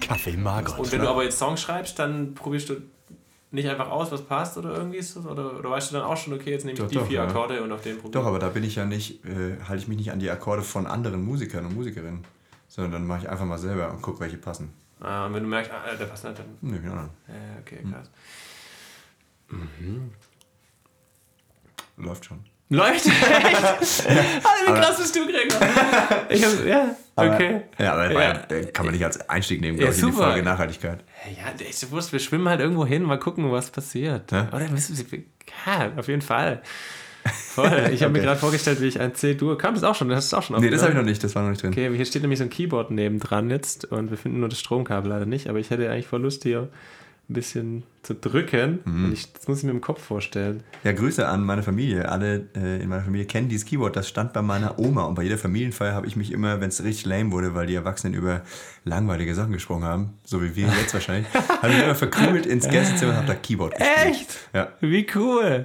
Kaffee Margot. Und wenn du aber jetzt Songs schreibst, dann probierst du nicht einfach aus, was passt oder irgendwie so? Oder, oder weißt du dann auch schon, okay, jetzt nehme ich Doch, die doch, vier ja. Akkorde und auf den probiere Doch, aber da bin ich ja nicht, äh, halte ich mich nicht an die Akkorde von anderen Musikern und Musikerinnen, sondern dann mache ich einfach mal selber und gucke, welche passen. Ah, und wenn du merkst, ah, der passt nicht, dann. Die anderen. Ja, okay, Hm. krass. Läuft schon. Läuft echt? Alter, wie krass bist du, Gregor? Ich hab, ja, okay. Ja, aber Ja. ja. kann man nicht als Einstieg nehmen, Ja, glaube ich, in die. Folge Nachhaltigkeit. Ja, ich wusste, wir schwimmen halt irgendwo hin, mal gucken, was passiert. Ja? Oder müssen sie. Ja, auf jeden Fall. Voll. Ich habe mir Okay. gerade vorgestellt, wie ich ein C-Dur. Kam das auch schon? Das hast du auch schon Nee, das habe ich noch nicht, das war noch nicht drin. Okay, hier steht nämlich so ein Keyboard nebendran jetzt und wir finden nur das Stromkabel leider nicht, aber ich hätte eigentlich voll Lust hier ein bisschen zu drücken. Mhm. Ich, das muss ich mir im Kopf vorstellen. Ja, Grüße an meine Familie. Alle äh, in meiner Familie kennen dieses Keyboard. Das stand bei meiner Oma. Und bei jeder Familienfeier habe ich mich immer, wenn es richtig lame wurde, weil die Erwachsenen über langweilige Sachen gesprochen haben, so wie wir jetzt wahrscheinlich, habe ich mich immer verkrümelt ins Gästezimmer und habe da Keyboard gespielt. Echt? Ja. Wie cool.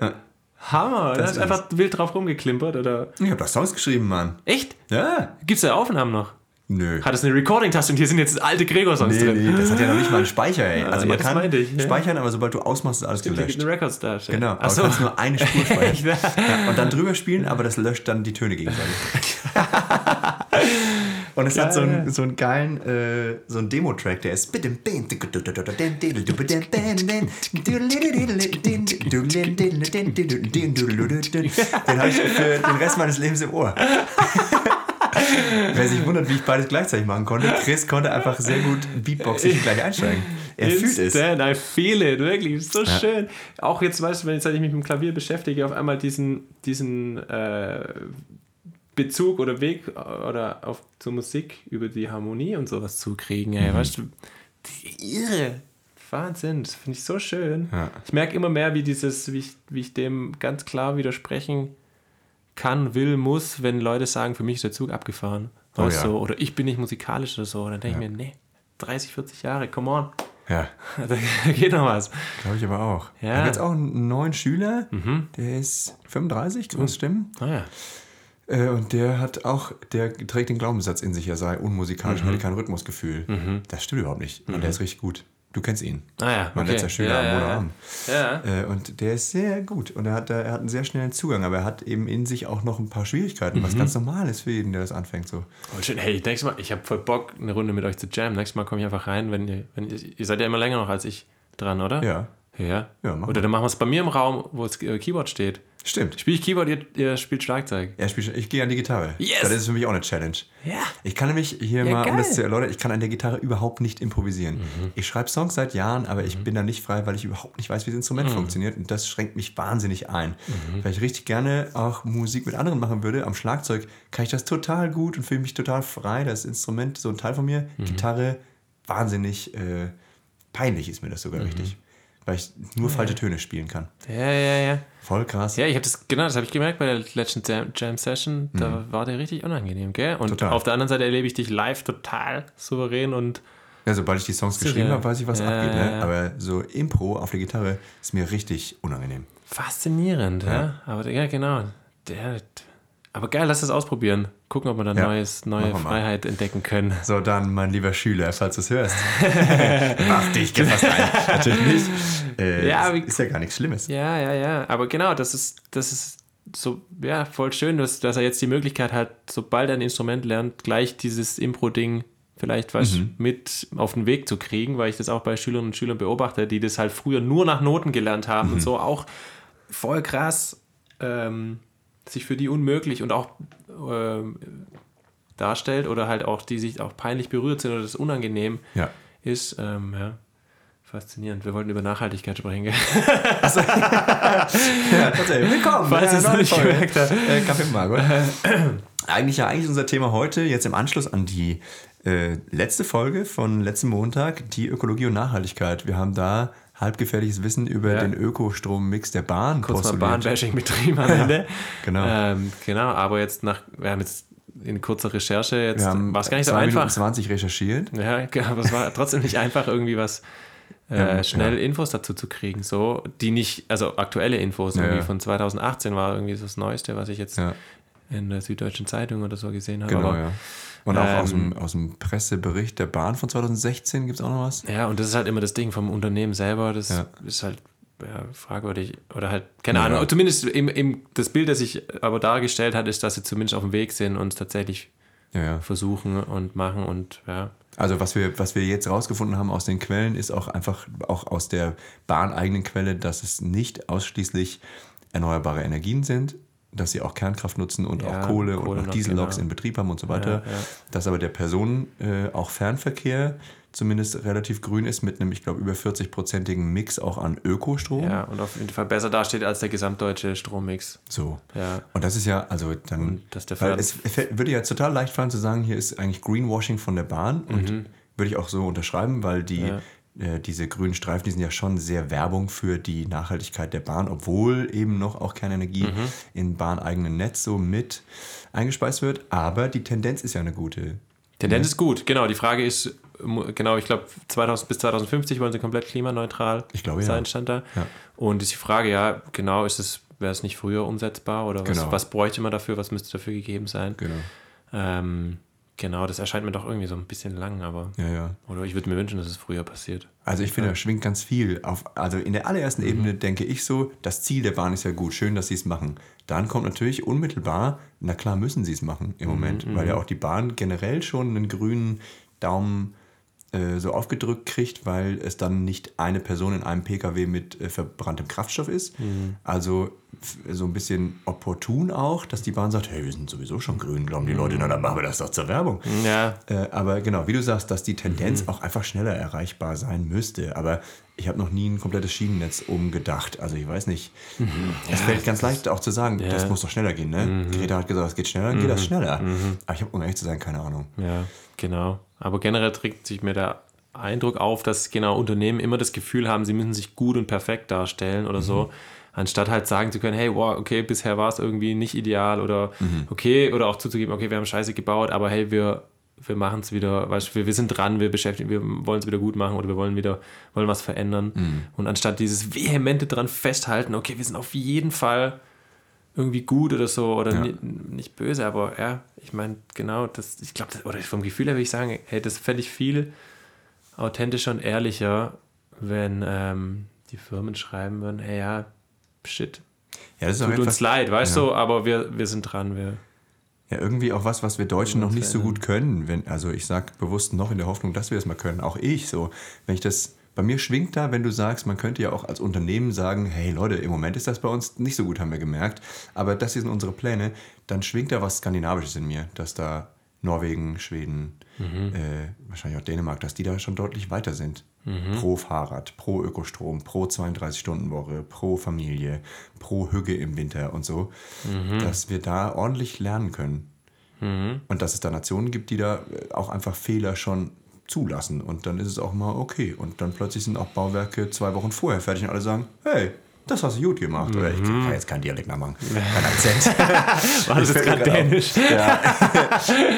Hammer. Da Das hast ist- einfach wild drauf rumgeklimpert, oder? Ich habe da Songs geschrieben, Mann. Echt? Ja. Gibt's da Aufnahmen noch? Nö. Hat es eine Recording-Taste und hier sind jetzt alte Gregor-Songs Nee, drin. nee, das hat ja noch nicht mal einen Speicher, ey. Also ja, man kann ich, ja. speichern, aber sobald du ausmachst, ist alles Hier gibt gelöscht. eine Records da. Genau, aber Achso. du kannst nur eine Spur speichern. Ja, und dann drüber spielen, aber das löscht dann die Töne gegenseitig. und es hat so einen, so einen geilen, äh, so einen Demo-Track, der ist. Den habe ich für den Rest meines Lebens im Ohr. Wer sich wundert, wie ich beides gleichzeitig machen konnte, Chris konnte einfach sehr gut beatboxig gleich einsteigen. Er fühlt es. Instant, I feel it, wirklich, so schön. Auch jetzt, weißt du, wenn jetzt, seit ich mich mit dem Klavier beschäftige, auf einmal diesen, diesen äh, Bezug oder Weg äh, oder auf zur Musik über die Harmonie und sowas zu kriegen, Mhm. ey, weißt du, irre. Wahnsinn, das finde ich so schön. Ja. Ich merke immer mehr, wie dieses, wie ich, wie ich dem ganz klar widersprechen kann, will, muss, wenn Leute sagen, für mich ist der Zug abgefahren. Oh ja. du, oder ich bin nicht musikalisch oder so. Dann denke ich mir, nee, 30, 40 Jahre, come on. Ja, Da geht noch was. glaube ich aber auch. Ja. Habe jetzt auch einen neuen Schüler, der ist 35, kann das stimmen? Naja. Äh, und der hat auch, der trägt den Glaubenssatz in sich, er sei unmusikalisch und hätte kein Rhythmusgefühl. Das stimmt überhaupt nicht. Und der ist richtig gut. Du kennst ihn. Ah ja, Mein okay. letzter Schüler Ja, am ja, Montagabend. Ja. Äh, und der ist sehr gut. Und er hat, da- er hat einen sehr schnellen Zugang, aber er hat eben in sich auch noch ein paar Schwierigkeiten, was ganz normal ist für jeden, der das anfängt. So. Voll schön. Hey, nächstes Mal, ich habe voll Bock, eine Runde mit euch zu jammen. Nächstes Mal komme ich einfach rein, wenn ihr, wenn ihr, ihr seid ja immer länger noch als ich dran, oder? Ja, Ja. Ja, machen Oder dann machen wir es bei mir im Raum, wo das äh, Keyboard steht. stimmt. Spiele ich Keyboard, ihr, ihr spielt Schlagzeug. Er spielt, ich gehe an die Gitarre. Yes! Das ist für mich auch eine Challenge. Ja. Ich kann nämlich hier Ja, mal, um das geil. zu erläutern, ich kann an der Gitarre überhaupt nicht improvisieren. Mhm. Ich schreibe Songs seit Jahren, aber ich bin da nicht frei, weil ich überhaupt nicht weiß, wie das Instrument Mhm. funktioniert. Und das schränkt mich wahnsinnig ein. Weil ich richtig gerne auch Musik mit anderen machen würde. Am Schlagzeug kann ich das total gut und fühle mich total frei. Das Instrument, so ein Teil von mir. Mhm. Gitarre, wahnsinnig äh, peinlich ist mir das Mhm. sogar richtig. Weil ich nur falsche Töne spielen kann. Ja, ja, ja. Voll krass. Ja, ich habe das, genau, das habe ich gemerkt bei der letzten Jam, Jam Session. Da war der richtig unangenehm, gell? Und Mhm. Total. auf der anderen Seite erlebe ich dich live total souverän und Ja, sobald ich die Songs So, geschrieben ja. habe, weiß ich, was Ja, abgeht. ja, Ne? ja. Aber so Impro auf der Gitarre ist mir richtig unangenehm. faszinierend, ja. Aber ja, genau. Der, aber geil, lass das ausprobieren. Gucken, ob wir da Ja, neues, neue. Freiheit entdecken können. So, dann, mein lieber Schüler, falls du es hörst. Mach dich, geh fast rein. Natürlich nicht. Äh, Ja, aber- ist ja gar nichts Schlimmes. Ja, ja, ja. Aber genau, das ist, das ist so, ja, voll schön, dass, dass er jetzt die Möglichkeit hat, sobald er ein Instrument lernt, gleich dieses Impro-Ding vielleicht was mit auf den Weg zu kriegen, weil ich das auch bei Schülerinnen und Schülern beobachte, die das halt früher nur nach Noten gelernt haben und so auch voll krass ähm, sich für die unmöglich und auch ähm, darstellt oder halt auch die sich auch peinlich berührt sind oder das unangenehm Ja. ist. Ähm, ja. Faszinierend. Wir wollten über Nachhaltigkeit sprechen, gell? Willkommen. Falls bei es nicht Folge. gemerkt hat. Äh, Kaffee Margot. eigentlich ja eigentlich unser Thema heute, jetzt im Anschluss an die äh, letzte Folge von letzten Montag, die Ökologie und Nachhaltigkeit. Wir haben da halbgefährliches Wissen über Ja. den Ökostrommix der Bahn kurz mal postuliert. Bahnbashing betrieben am Ende. genau. Ähm, genau, aber jetzt nach, wir haben jetzt in kurzer Recherche, jetzt war es gar nicht so einfach. 20 recherchiert. Ja, aber es war trotzdem nicht einfach, irgendwie was äh, Ja, schnell ja. Infos dazu zu kriegen. So, die nicht, also aktuelle Infos, Ja, irgendwie ja. von 2018 war irgendwie so das Neueste, was ich jetzt Ja. in der Süddeutschen Zeitung oder so gesehen habe. Genau, Aber, ja. Und auch aus, ähm, dem, aus dem Pressebericht der Bahn von 2016 gibt es auch noch was. Ja, und das ist halt immer das Ding vom Unternehmen selber, das Ja. ist halt ja, fragwürdig. Oder halt, keine Ja. Ahnung, zumindest im, im, das Bild, das sich aber dargestellt hat, ist, dass sie zumindest auf dem Weg sind und es tatsächlich versuchen und machen und ja. Also was wir, was wir jetzt rausgefunden haben aus den Quellen, ist auch einfach auch aus der bahneigenen Quelle, dass es nicht ausschließlich erneuerbare Energien sind, dass sie auch Kernkraft nutzen und Ja, auch Kohle, Kohle und noch Dieselloks genau. in Betrieb haben und so weiter. Ja, ja. Dass aber der Personen, äh, auch Fernverkehr, zumindest relativ grün ist mit einem, ich glaube, über 40-prozentigen Mix auch an Ökostrom. Ja, und auf jeden Fall besser dasteht als der gesamtdeutsche Strommix. So. Ja. Und das ist ja, also dann, Und dass der weil es würde ja total leicht fallen zu sagen, hier ist eigentlich Greenwashing von der Bahn und würde ich auch so unterschreiben, weil die, Mhm. Ja. Äh, diese grünen Streifen, die sind ja schon sehr Werbung für die Nachhaltigkeit der Bahn, obwohl eben noch auch Kernenergie Mhm. in bahneigenen Netz so mit eingespeist wird, aber die Tendenz ist ja eine gute. Tendenz ist gut, genau. Die Frage ist, genau, ich glaube, 2000 bis 2050 wollen sie komplett klimaneutral Ich glaube, ja. sein, stand da. Ja. Und ist die Frage, ja, genau, ist es, wäre es nicht früher umsetzbar oder was, Genau. was bräuchte man dafür, was müsste dafür gegeben sein? Genau. Ähm, genau, das erscheint mir doch irgendwie so ein bisschen lang, aber. Ja, ja. Oder ich würde mir wünschen, dass es früher passiert. Also ich finde, da schwingt ganz viel. Auf, also in der allerersten Ebene denke ich so, das Ziel der Bahn ist ja gut, schön, dass sie es machen. Dann kommt natürlich unmittelbar, na klar müssen sie es machen im Moment, weil ja auch die Bahn generell schon einen grünen Daumen äh, so aufgedrückt kriegt, weil es dann nicht eine Person in einem Pkw mit äh, verbranntem Kraftstoff ist. Also f- so ein bisschen opportun auch, dass die Bahn sagt, hey, wir sind sowieso schon grün, glauben die Leute, na dann machen wir das doch zur Werbung. Ja, Äh, aber genau, wie du sagst, dass die Tendenz auch einfach schneller erreichbar sein müsste. Aber ich habe noch nie ein komplettes Schienennetz umgedacht. Also ich weiß nicht. Es fällt ganz leicht auch zu sagen, das muss doch schneller gehen. Ne? Greta hat gesagt, es geht schneller, dann geht das schneller. Aber ich habe, um ehrlich zu sein, keine Ahnung. ja, genau. Aber generell trägt sich mir der Eindruck auf, dass genau Unternehmen immer das Gefühl haben, sie müssen sich gut und perfekt darstellen oder so. Anstatt halt sagen zu können, hey, wow, okay, bisher war es irgendwie nicht ideal oder okay, oder auch zuzugeben, okay, wir haben Scheiße gebaut, aber hey, wir, wir machen es wieder, weißt du, wir, wir sind dran, wir beschäftigen, wir wollen es wieder gut machen oder wir wollen wieder, wollen was verändern. Und anstatt dieses vehemente dran festhalten, okay, wir sind auf jeden Fall irgendwie gut oder so oder Ja. ni- nicht böse, aber ja, ich meine, genau, das, ich glaube, oder vom Gefühl her würde ich sagen, hey, das fände ich viel authentischer und ehrlicher, wenn ähm, die Firmen schreiben würden, hey, ja, shit, Ja, das ist tut uns leid, weißt du, aber wir, wir sind dran, wir, ja, irgendwie auch was, was wir Deutschen noch nicht so gut können. Wenn, also ich sage bewusst noch in der Hoffnung, dass wir es mal können. Auch ich so. Wenn ich das, bei mir schwingt da, wenn du sagst, man könnte ja auch als Unternehmen sagen, hey Leute, im Moment ist das bei uns nicht so gut, haben wir gemerkt. Aber das hier sind unsere Pläne. Dann schwingt da was Skandinavisches in mir, dass da Norwegen, Schweden, äh, wahrscheinlich auch Dänemark, dass die da schon deutlich weiter sind. Pro Fahrrad, pro Ökostrom, pro 32-Stunden-Woche, pro Familie, pro Hügge im Winter und so, dass wir da ordentlich lernen können. Und dass es da Nationen gibt, die da äh, auch einfach Fehler schon zulassen. Und dann ist es auch mal okay. Und dann plötzlich sind auch Bauwerke zwei Wochen vorher fertig und alle sagen, hey, das hast du gut gemacht. Oder ich kann jetzt keinen Dialekt mehr machen. Kein Akzent. war das jetzt gerade dänisch?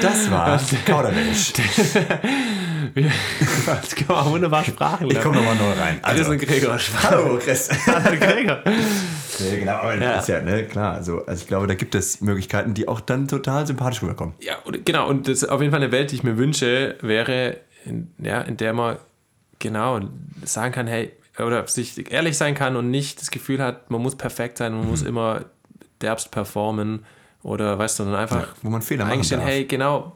Das war Kauderwelsch. Das kann man wunderbar Sprachen Ich komme nochmal neu rein. Also, und Gregor hallo Chris. Hallo Gregor. Ja, genau, aber Ja. ist ja, ne, klar. Also, also ich glaube, da gibt es Möglichkeiten, die auch dann total sympathisch rüberkommen. Ja, und, genau, und das ist auf jeden Fall eine Welt, die ich mir wünsche, wäre, in, ja, in der man genau sagen kann, hey, oder sich ehrlich sein kann und nicht das Gefühl hat, man muss perfekt sein, man muss immer derbst performen oder weißt du, sondern einfach Ja, wo man Fehler eingestehen, hey, genau,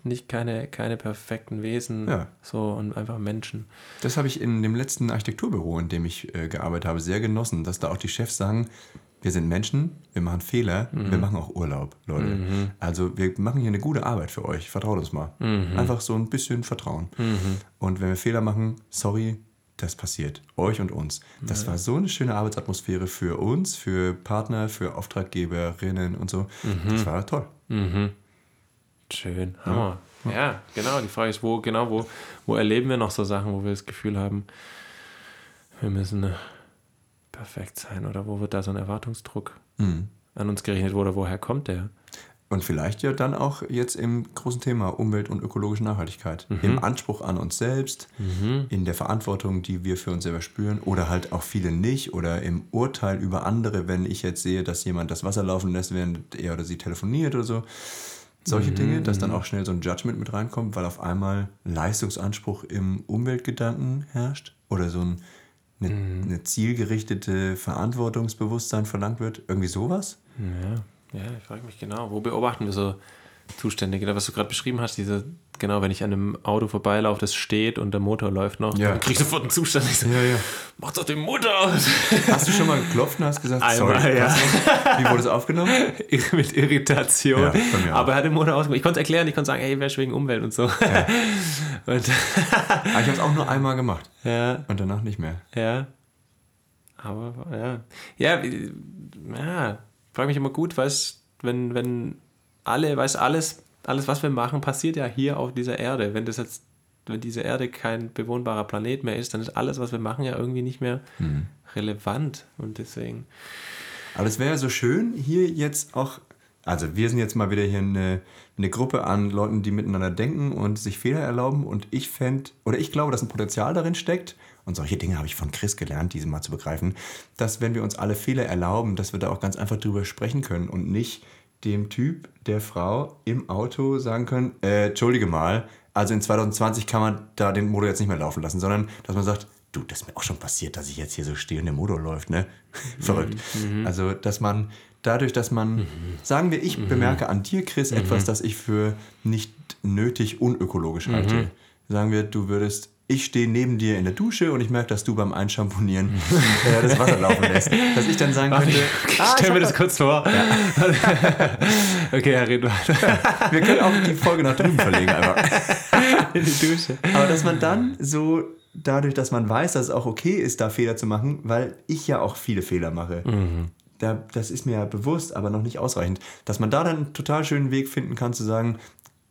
ist nicht keine, keine perfekten Wesen, Ja. so und einfach Menschen. Das habe ich in dem letzten Architekturbüro, in dem ich äh, gearbeitet habe, sehr genossen, dass da auch die Chefs sagen, wir sind Menschen, wir machen Fehler, wir machen auch Urlaub, Leute. Also wir machen hier eine gute Arbeit für euch, vertraut uns mal. Einfach so ein bisschen Vertrauen. Und wenn wir Fehler machen, sorry, das passiert. Euch und uns. Das war so eine schöne Arbeitsatmosphäre für uns, für Partner, für Auftraggeberinnen und so. Das war toll. Schön, Hammer. Ja. genau. Die Frage ist, wo, genau, wo, wo erleben wir noch so Sachen, wo wir das Gefühl haben, wir müssen äh, perfekt sein oder wo wird da so ein Erwartungsdruck Mhm. an uns gerechnet oder woher kommt der? Und vielleicht ja dann auch jetzt im großen Thema Umwelt und ökologische Nachhaltigkeit. Im Anspruch an uns selbst, in der Verantwortung, die wir für uns selber spüren oder halt auch viele nicht oder im Urteil über andere, wenn ich jetzt sehe, dass jemand das Wasser laufen lässt, während er oder sie telefoniert oder so. Solche Dinge, dass dann auch schnell so ein Judgment mit reinkommt, weil auf einmal Leistungsanspruch im Umweltgedanken herrscht oder so ein eine, eine zielgerichtete Verantwortungsbewusstsein verlangt wird. Irgendwie sowas? Ja, ja ich frage mich genau, wo beobachten wir so Zustände? Genau, was du gerade beschrieben hast, diese, genau, wenn ich an einem Auto vorbeilaufe, das steht und der Motor läuft noch, Ja. dann krieg ich sofort einen Zustand. Ich so, Ja, ja. mach doch den Motor aus. Hast du schon mal geklopft und hast gesagt, Einmal, sorry, ja. wie wurde es aufgenommen? Mit Irritation. Ja. Aber er hat den Motor ausgemacht. Ich konnte es erklären, ich konnte sagen, hey, wäre wegen Umwelt und so. Und, Aber ich habe es auch nur einmal gemacht ja, und danach nicht mehr. ja. Aber ja. Ja, ja. Frage mich immer gut, weißt wenn, wenn alle, weißt alles, alles, was wir machen, passiert ja hier auf dieser Erde. Wenn das jetzt, wenn diese Erde kein bewohnbarer Planet mehr ist, dann ist alles, was wir machen, ja irgendwie nicht mehr Hm. relevant. Und deswegen. Aber es wäre so schön, hier jetzt auch, also wir sind jetzt mal wieder hier eine, eine Gruppe an Leuten, die miteinander denken und sich Fehler erlauben und ich fände, oder ich glaube, dass ein Potenzial darin steckt, und solche Dinge habe ich von Chris gelernt, diese mal zu begreifen, dass wenn wir uns alle Fehler erlauben, dass wir da auch ganz einfach drüber sprechen können und nicht dem Typ, der Frau im Auto sagen können, äh, entschuldige mal, also in 2020 kann man da den Motor jetzt nicht mehr laufen lassen, sondern dass man sagt, du, das ist mir auch schon passiert, dass ich jetzt hier so stehe und der Motor läuft, ne? Verrückt. Also, dass man dadurch, dass man, sagen wir, ich bemerke an dir, Chris, etwas, das ich für nicht nötig unökologisch halte. Sagen wir, du würdest, ich stehe neben dir in der Dusche und ich merke, dass du beim Einschamponieren äh, das Wasser laufen lässt. Dass ich dann sagen könnte, Ich ah, stell mir das kurz vor. okay, Herr red weiter. wir können auch die Folge nach drüben verlegen einfach. in die Dusche. Aber dass man dann so, dadurch, dass man weiß, dass es auch okay ist, da Fehler zu machen, weil ich ja auch viele Fehler mache. Da, das ist mir ja bewusst, aber noch nicht ausreichend. Dass man da dann einen total schönen Weg finden kann, zu sagen,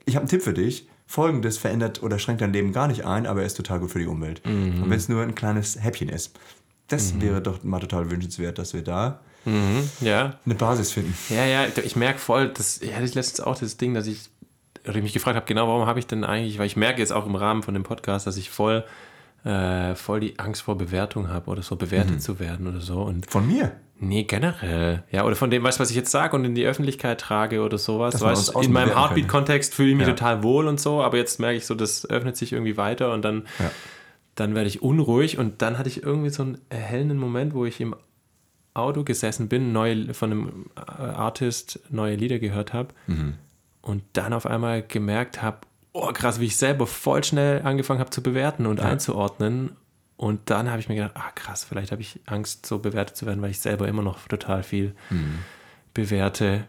ich habe einen Tipp für dich. Folgendes verändert oder schränkt dein Leben gar nicht ein, aber er ist total gut für die Umwelt. Und wenn es nur ein kleines Häppchen ist. Das wäre doch mal total wünschenswert, dass wir da Ja. eine Basis finden. Ja, ja, ich merke voll, das hatte ich letztens auch das Ding, dass ich, oder ich mich gefragt habe, genau, warum habe ich denn eigentlich, weil ich merke jetzt auch im Rahmen von dem Podcast, dass ich voll, äh, voll die Angst vor Bewertung habe oder so bewertet Mhm. zu werden oder so. Und Von mir. nee, generell. Ja, oder von dem, weißt was ich jetzt sage und in die Öffentlichkeit trage oder sowas. Dass Weißt, in meinem Heartbeat-Kontext fühle ich mich Ja. total wohl und so, aber jetzt merke ich so, das öffnet sich irgendwie weiter und dann, Ja. dann werde ich unruhig und dann hatte ich irgendwie so einen erhellenden Moment, wo ich im Auto gesessen bin, neue, von einem äh, Artist neue Lieder gehört habe und dann auf einmal gemerkt habe, oh krass, wie ich selber voll schnell angefangen habe zu bewerten und einzuordnen. Und dann habe ich mir gedacht, ah krass, vielleicht habe ich Angst, so bewertet zu werden, weil ich selber immer noch total viel bewerte.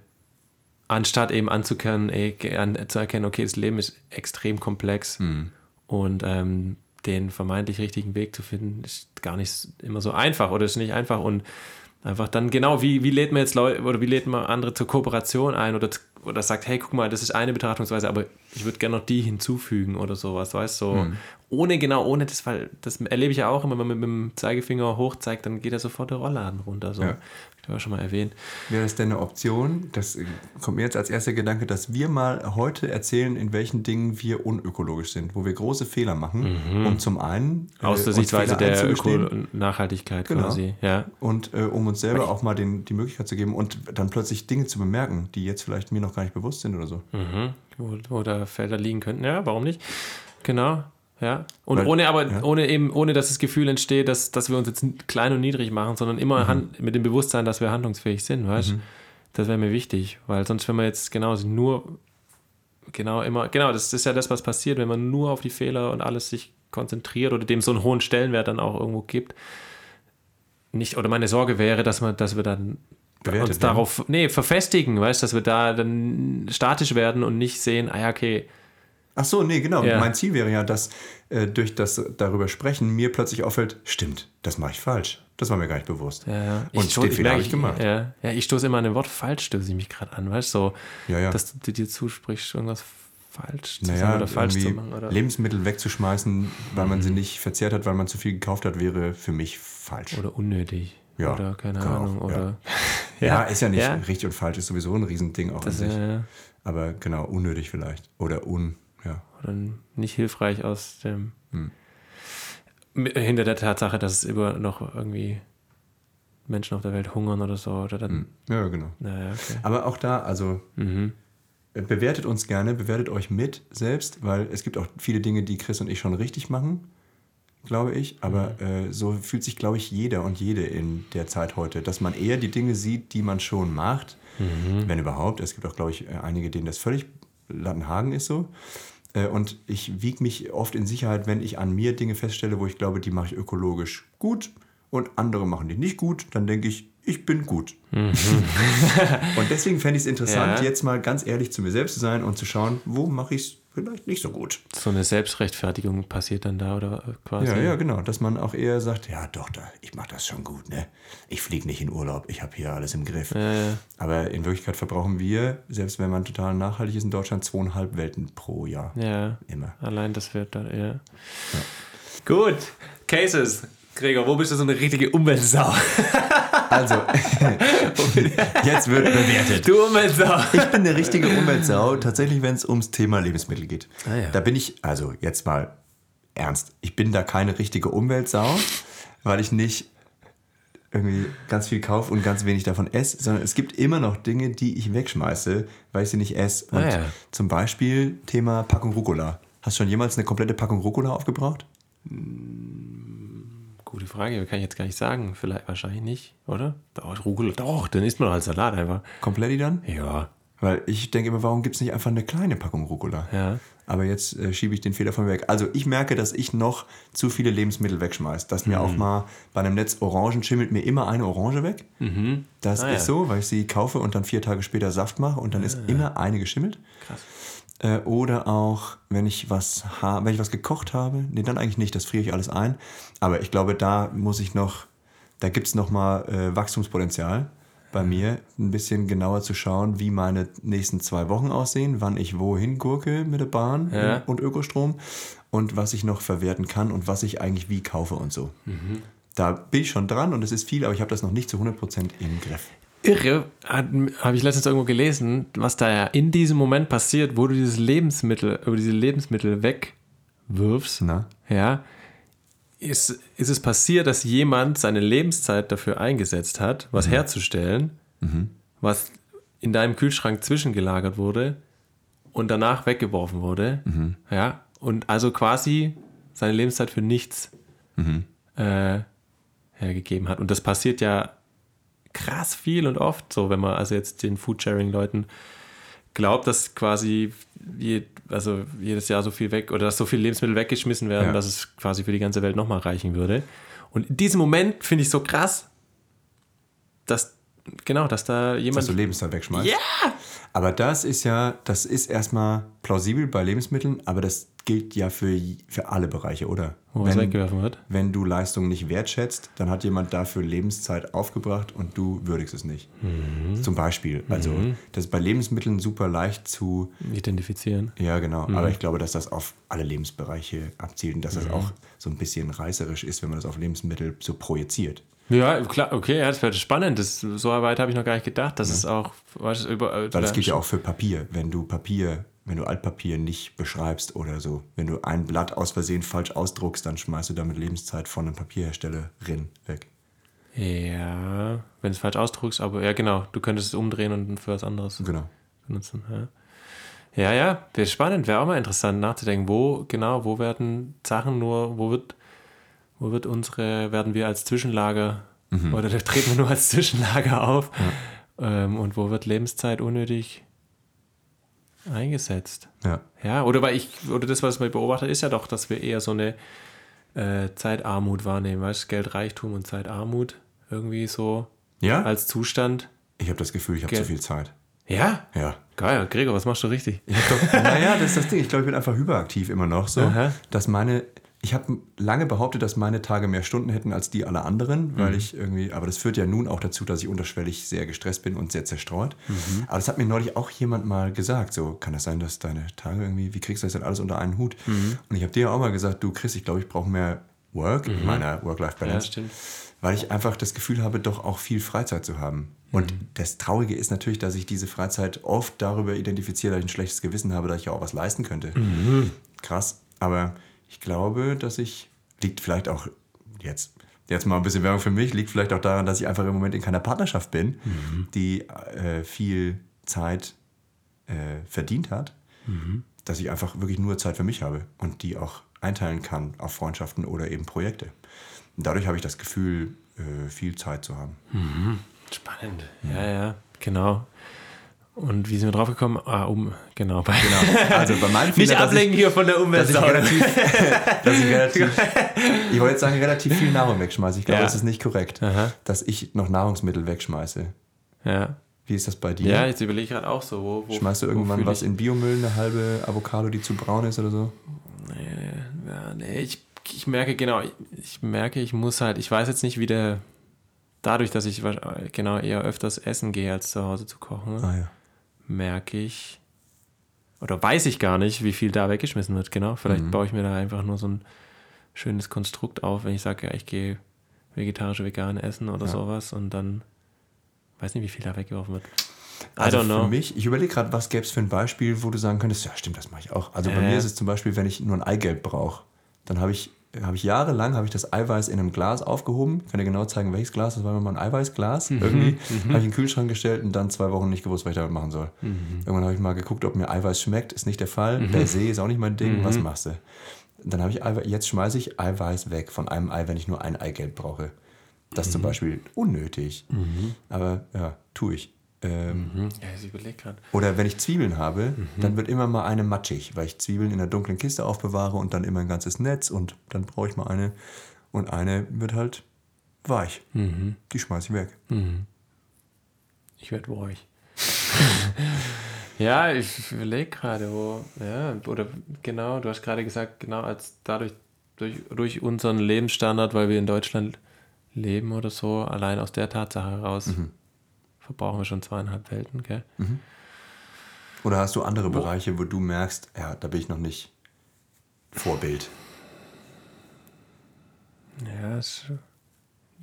Anstatt eben anzukennen, ey, an, zu erkennen, okay, das Leben ist extrem komplex und ähm, den vermeintlich richtigen Weg zu finden, ist gar nicht immer so einfach oder ist nicht einfach und einfach dann genau, wie, wie lädt man jetzt Leute oder wie lädt man andere zur Kooperation ein oder, oder sagt, hey, guck mal, das ist eine Betrachtungsweise, aber ich würde gerne noch die hinzufügen oder sowas, weißt du, so, ohne genau, ohne das, weil das erlebe ich ja auch immer, wenn man mit dem Zeigefinger hoch zeigt, dann geht ja sofort der Rollladen runter, so. Ja. Habe ja schon mal erwähnt. Wäre es denn eine Option, das äh, kommt mir jetzt als erster Gedanke, dass wir mal heute erzählen, in welchen Dingen wir unökologisch sind, wo wir große Fehler machen, um zum einen äh, Aus der Sichtweise der einzugestehen Öko- und Nachhaltigkeit Genau. quasi, ja. und äh, um uns selber auch mal den, die Möglichkeit zu geben und dann plötzlich Dinge zu bemerken, die jetzt vielleicht mir noch gar nicht bewusst sind oder so. Mhm. Wo, wo da Felder liegen könnten. Ja, warum nicht? Genau. Ja. Und Weil- ohne aber, ja. ohne eben, ohne dass das Gefühl entsteht, dass, dass wir uns jetzt klein und niedrig machen, sondern immer hand, mit dem Bewusstsein, dass wir handlungsfähig sind, weißt Das wäre mir wichtig, weil sonst, wenn man jetzt genau nur, genau immer, genau, das ist ja das, was passiert, wenn man nur auf die Fehler und alles sich konzentriert oder dem so einen hohen Stellenwert dann auch irgendwo gibt. Nicht, oder meine Sorge wäre, dass man, dass wir dann Bewertet uns werden. darauf, nee, verfestigen, weißt, dass wir da dann statisch werden und nicht sehen, ah ja, okay, Ach so, nee, genau. Ja. Mein Ziel wäre ja, dass äh, durch das darüber sprechen mir plötzlich auffällt, stimmt, das mache ich falsch. Das war mir gar nicht bewusst. Ja, ja. Und stoß- den Fehler habe ich gemacht. Ja, ja, ich stoße immer an dem Wort falsch, stöße ich mich gerade an, weißt du, so, dass du dir zusprichst, irgendwas falsch zu Naja, oder falsch zu machen. Oder? Lebensmittel wegzuschmeißen, weil man sie nicht verzehrt hat, weil man zu viel gekauft hat, wäre für mich falsch. Oder unnötig. Ja, Oder keine auch, Ahnung. ja. Oder Ja, ist ja nicht richtig und falsch, ist sowieso ein Riesending auch Das, an sich. Aber genau, unnötig vielleicht. Oder un, ja. oder nicht hilfreich aus dem Hm. Hinter der Tatsache, dass es immer noch irgendwie Menschen auf der Welt hungern oder so oder dann Ja, genau. naja okay Aber auch da, also mhm. äh, bewertet uns gerne, bewertet euch mit selbst, weil es gibt auch viele Dinge, die Chris und ich schon richtig machen, glaube ich. Aber äh, so fühlt sich, glaube ich, jeder und jede in der Zeit heute, dass man eher die Dinge sieht, die man schon macht, wenn überhaupt. Es gibt auch, glaube ich, äh, einige, denen das völlig Lattenhagen ist so. Äh, Und ich wiege mich oft in Sicherheit, wenn ich an mir Dinge feststelle, wo ich glaube, die mache ich ökologisch gut und andere machen die nicht gut, dann denke ich, ich bin gut. und deswegen fände ich es interessant, Ja. jetzt mal ganz ehrlich zu mir selbst zu sein und zu schauen, wo mache ich es vielleicht nicht so gut. so eine Selbstrechtfertigung passiert dann da oder äh, quasi Ja, ja, genau. Dass man auch eher sagt, ja doch, da, ich mache das schon gut. Ne? Ich fliege nicht in Urlaub, ich habe hier alles im Griff. Ja, ja. Aber in Wirklichkeit verbrauchen wir, selbst wenn man total nachhaltig ist in Deutschland, zweieinhalb Welten pro Jahr. ja Immer. allein das wird dann ja. gut Cases Gregor wo bist du so eine richtige Umweltsau Also, jetzt wird bewertet. du Umweltsau Ich bin eine richtige Umweltsau, tatsächlich, wenn es ums Thema Lebensmittel geht. Ah, ja. Da bin ich, also jetzt mal ernst, ich bin da keine richtige Umweltsau, weil ich nicht irgendwie ganz viel kaufe und ganz wenig davon esse, sondern es gibt immer noch Dinge, die ich wegschmeiße, weil ich sie nicht esse. Und Ah, ja. zum Beispiel Thema Packung Rucola. Hast du schon jemals eine komplette Packung Rucola aufgebraucht? Gute Frage, kann ich jetzt gar nicht sagen. Vielleicht wahrscheinlich nicht, oder? Doch, Rucola, doch, dann isst man doch als Salat einfach. Komplett die dann? Ja. Weil ich denke immer, warum gibt es nicht einfach eine kleine Packung Rucola? Ja. Aber jetzt äh, schiebe ich den Fehler von mir weg. Also ich merke, dass ich noch zu viele Lebensmittel wegschmeiße. Dass Mhm. mir auch mal bei einem Netz Orangen schimmelt mir immer eine Orange weg. Das Ah, ist ja. so, weil ich sie kaufe und dann vier Tage später Saft mache und dann ist immer eine geschimmelt. Krass. Äh, oder auch, wenn ich was ha wenn ich was gekocht habe, nee, dann eigentlich nicht, das friere ich alles ein. Aber ich glaube, da muss ich noch, da gibt es noch mal äh, Wachstumspotenzial bei mir, ein bisschen genauer zu schauen, wie meine nächsten zwei Wochen aussehen, wann ich wohin gurke mit der Bahn Ja. und Ökostrom und was ich noch verwerten kann und was ich eigentlich wie kaufe und so. Da bin ich schon dran und es ist viel, aber ich habe das noch nicht zu 100% im Griff. Irre, habe ich letztens irgendwo gelesen, was da ja in diesem Moment passiert, wo du dieses Lebensmittel, über diese Lebensmittel wegwirfst, Na? ja, ist, ist es passiert, dass jemand seine Lebenszeit dafür eingesetzt hat, was herzustellen, was in deinem Kühlschrank zwischengelagert wurde und danach weggeworfen wurde, ja, und also quasi seine Lebenszeit für nichts äh, hergegeben hat. Und das passiert ja krass viel und oft so, wenn man also jetzt den Foodsharing-Leuten glaubt, dass quasi je, also jedes Jahr so viel weg oder dass so viele Lebensmittel weggeschmissen werden, Ja. dass es quasi für die ganze Welt nochmal reichen würde. Und in diesem Moment finde ich so krass, dass genau, dass da Dass jemand du Lebenszeit wegschmeißt. ja Aber das ist ja, das ist erstmal plausibel bei Lebensmitteln, aber das gilt ja für, für alle Bereiche, oder? wo was wenn, weggeworfen wird. wenn du Leistung nicht wertschätzt, dann hat jemand dafür Lebenszeit aufgebracht und du würdigst es nicht. Mhm. Zum Beispiel. Also, das ist bei Lebensmitteln super leicht zu, Identifizieren. ja, genau. Mhm. Aber ich glaube, dass das auf alle Lebensbereiche abzielt und dass das auch so ein bisschen reißerisch ist, wenn man das auf Lebensmittel so projiziert. Ja, klar, okay, ja, das wäre spannend. Das, so weit habe ich noch gar nicht gedacht, dass es auch weißt, du, über, Weil das gilt ja auch für Papier. Wenn du Papier, wenn du Altpapier nicht beschreibst oder so, wenn du ein Blatt aus Versehen falsch ausdruckst, dann schmeißt du damit Lebenszeit von einem Papierherstellerin weg. Ja, wenn du es falsch ausdrückst, aber ja, genau, du könntest es umdrehen und für was anderes Genau. benutzen. Ja, ja, ja wäre spannend, wäre auch mal interessant nachzudenken, wo, genau, wo werden Sachen nur, wo wird, wo wird unsere, werden wir als Zwischenlager oder da treten wir nur als Zwischenlager auf ähm, und wo wird Lebenszeit unnötig eingesetzt? Ja. Ja, oder weil ich, oder das, was man beobachtet, ist ja doch, dass wir eher so eine äh, Zeitarmut wahrnehmen, weißt du, Geldreichtum und Zeitarmut irgendwie so Ja? als Zustand. Ich habe das Gefühl, ich habe zu viel Zeit. Ja? Ja. Geil, Gregor, was machst du richtig? naja, das ist das Ding. Ich glaube, ich bin einfach hyperaktiv immer noch so, Aha. dass meine. Ich habe lange behauptet, dass meine Tage mehr Stunden hätten als die aller anderen, Mhm. weil ich irgendwie, aber das führt ja nun auch dazu, dass ich unterschwellig sehr gestresst bin und sehr zerstreut. Mhm. Aber das hat mir neulich auch jemand mal gesagt, so kann das sein, dass deine Tage irgendwie, wie kriegst du das denn alles unter einen Hut? Mhm. Und ich habe dir auch mal gesagt, du Chris, ich glaube, ich brauche mehr Work in meiner Ja, Work-Life-Balance. stimmt. weil ich einfach das Gefühl habe, doch auch viel Freizeit zu haben. Und das Traurige ist natürlich, dass ich diese Freizeit oft darüber identifiziere, dass ich ein schlechtes Gewissen habe, dass ich ja auch was leisten könnte. Krass. Aber ich glaube, dass ich, liegt vielleicht auch jetzt, jetzt mal ein bisschen Werbung für mich, liegt vielleicht auch daran, dass ich einfach im Moment in keiner Partnerschaft bin, die äh, viel Zeit äh, verdient hat, dass ich einfach wirklich nur Zeit für mich habe und die auch einteilen kann auf Freundschaften oder eben Projekte. Und dadurch habe ich das Gefühl, äh, viel Zeit zu haben. Spannend. Ja, ja, genau. Und wie sind wir drauf gekommen? Ah, um, genau. Bei, Also bei meinem Nicht Fehler, dass ablenken hier von der ich, dass ich Umwelt. relativ, dass ich relativ, ich wollte jetzt sagen, relativ viel Nahrung wegschmeiße. Ich glaube, Ja. das ist nicht korrekt, Aha. dass ich noch Nahrungsmittel wegschmeiße. Ja. Wie ist das bei dir? ja, jetzt überlege ich gerade auch so, wo, wo Schmeißt du irgendwann was ich, in Biomüll, eine halbe Avocado, die zu braun ist oder so? Ja, nee, ich, ich merke, genau, ich, ich merke, ich muss halt, ich weiß jetzt nicht, wie der, dadurch, dass ich wahrsch- genau eher öfters essen gehe, als zu Hause zu kochen, Ah ja. Merke ich, oder weiß ich gar nicht, wie viel da weggeschmissen wird, genau. Vielleicht Mhm. baue ich mir da einfach nur so ein schönes Konstrukt auf, wenn ich sage, ja, ich gehe vegetarisch, vegan essen oder Ja. sowas und dann weiß nicht, wie viel da weggeworfen wird. I Also für mich, ich überlege gerade, was gäbe es für ein Beispiel, wo du sagen könntest, ja stimmt, das mache ich auch. Also bei Äh. mir ist es zum Beispiel, wenn ich nur ein Eigelb brauche, dann habe ich, habe ich jahrelang habe ich das Eiweiß in einem Glas aufgehoben. Ich kann dir genau zeigen, welches Glas. Das war immer mal ein Eiweißglas. Mhm. Irgendwie habe ich in den Kühlschrank gestellt und dann zwei Wochen nicht gewusst, was ich damit machen soll. Mhm. Irgendwann habe ich mal geguckt, ob mir Eiweiß schmeckt. Ist nicht der Fall. Der See ist auch nicht mein Ding. Mhm. Was machst du? Dann habe ich Eiweiß, jetzt schmeiße ich Eiweiß weg von einem Ei, wenn ich nur ein Eigelb brauche. Das ist zum Beispiel unnötig. Aber ja, tue ich. Ähm, Hm, Ja, ich überlege gerade. oder wenn ich Zwiebeln habe, Mhm. dann wird immer mal eine matschig, weil ich Zwiebeln in einer dunklen Kiste aufbewahre und dann immer ein ganzes Netz und dann brauche ich mal eine und eine wird halt weich. Mhm. Die schmeiße ich weg. Ich werde ruhig. ja, ich überlege gerade, wo, ja, oder genau, du hast gerade gesagt, genau, als dadurch, durch, durch unseren Lebensstandard, weil wir in Deutschland leben oder so, allein aus der Tatsache heraus Mhm. Verbrauchen wir schon zweieinhalb Welten, gell? Oder hast du andere Bereiche, wo du merkst, ja, da bin ich noch nicht Vorbild? Ja, ist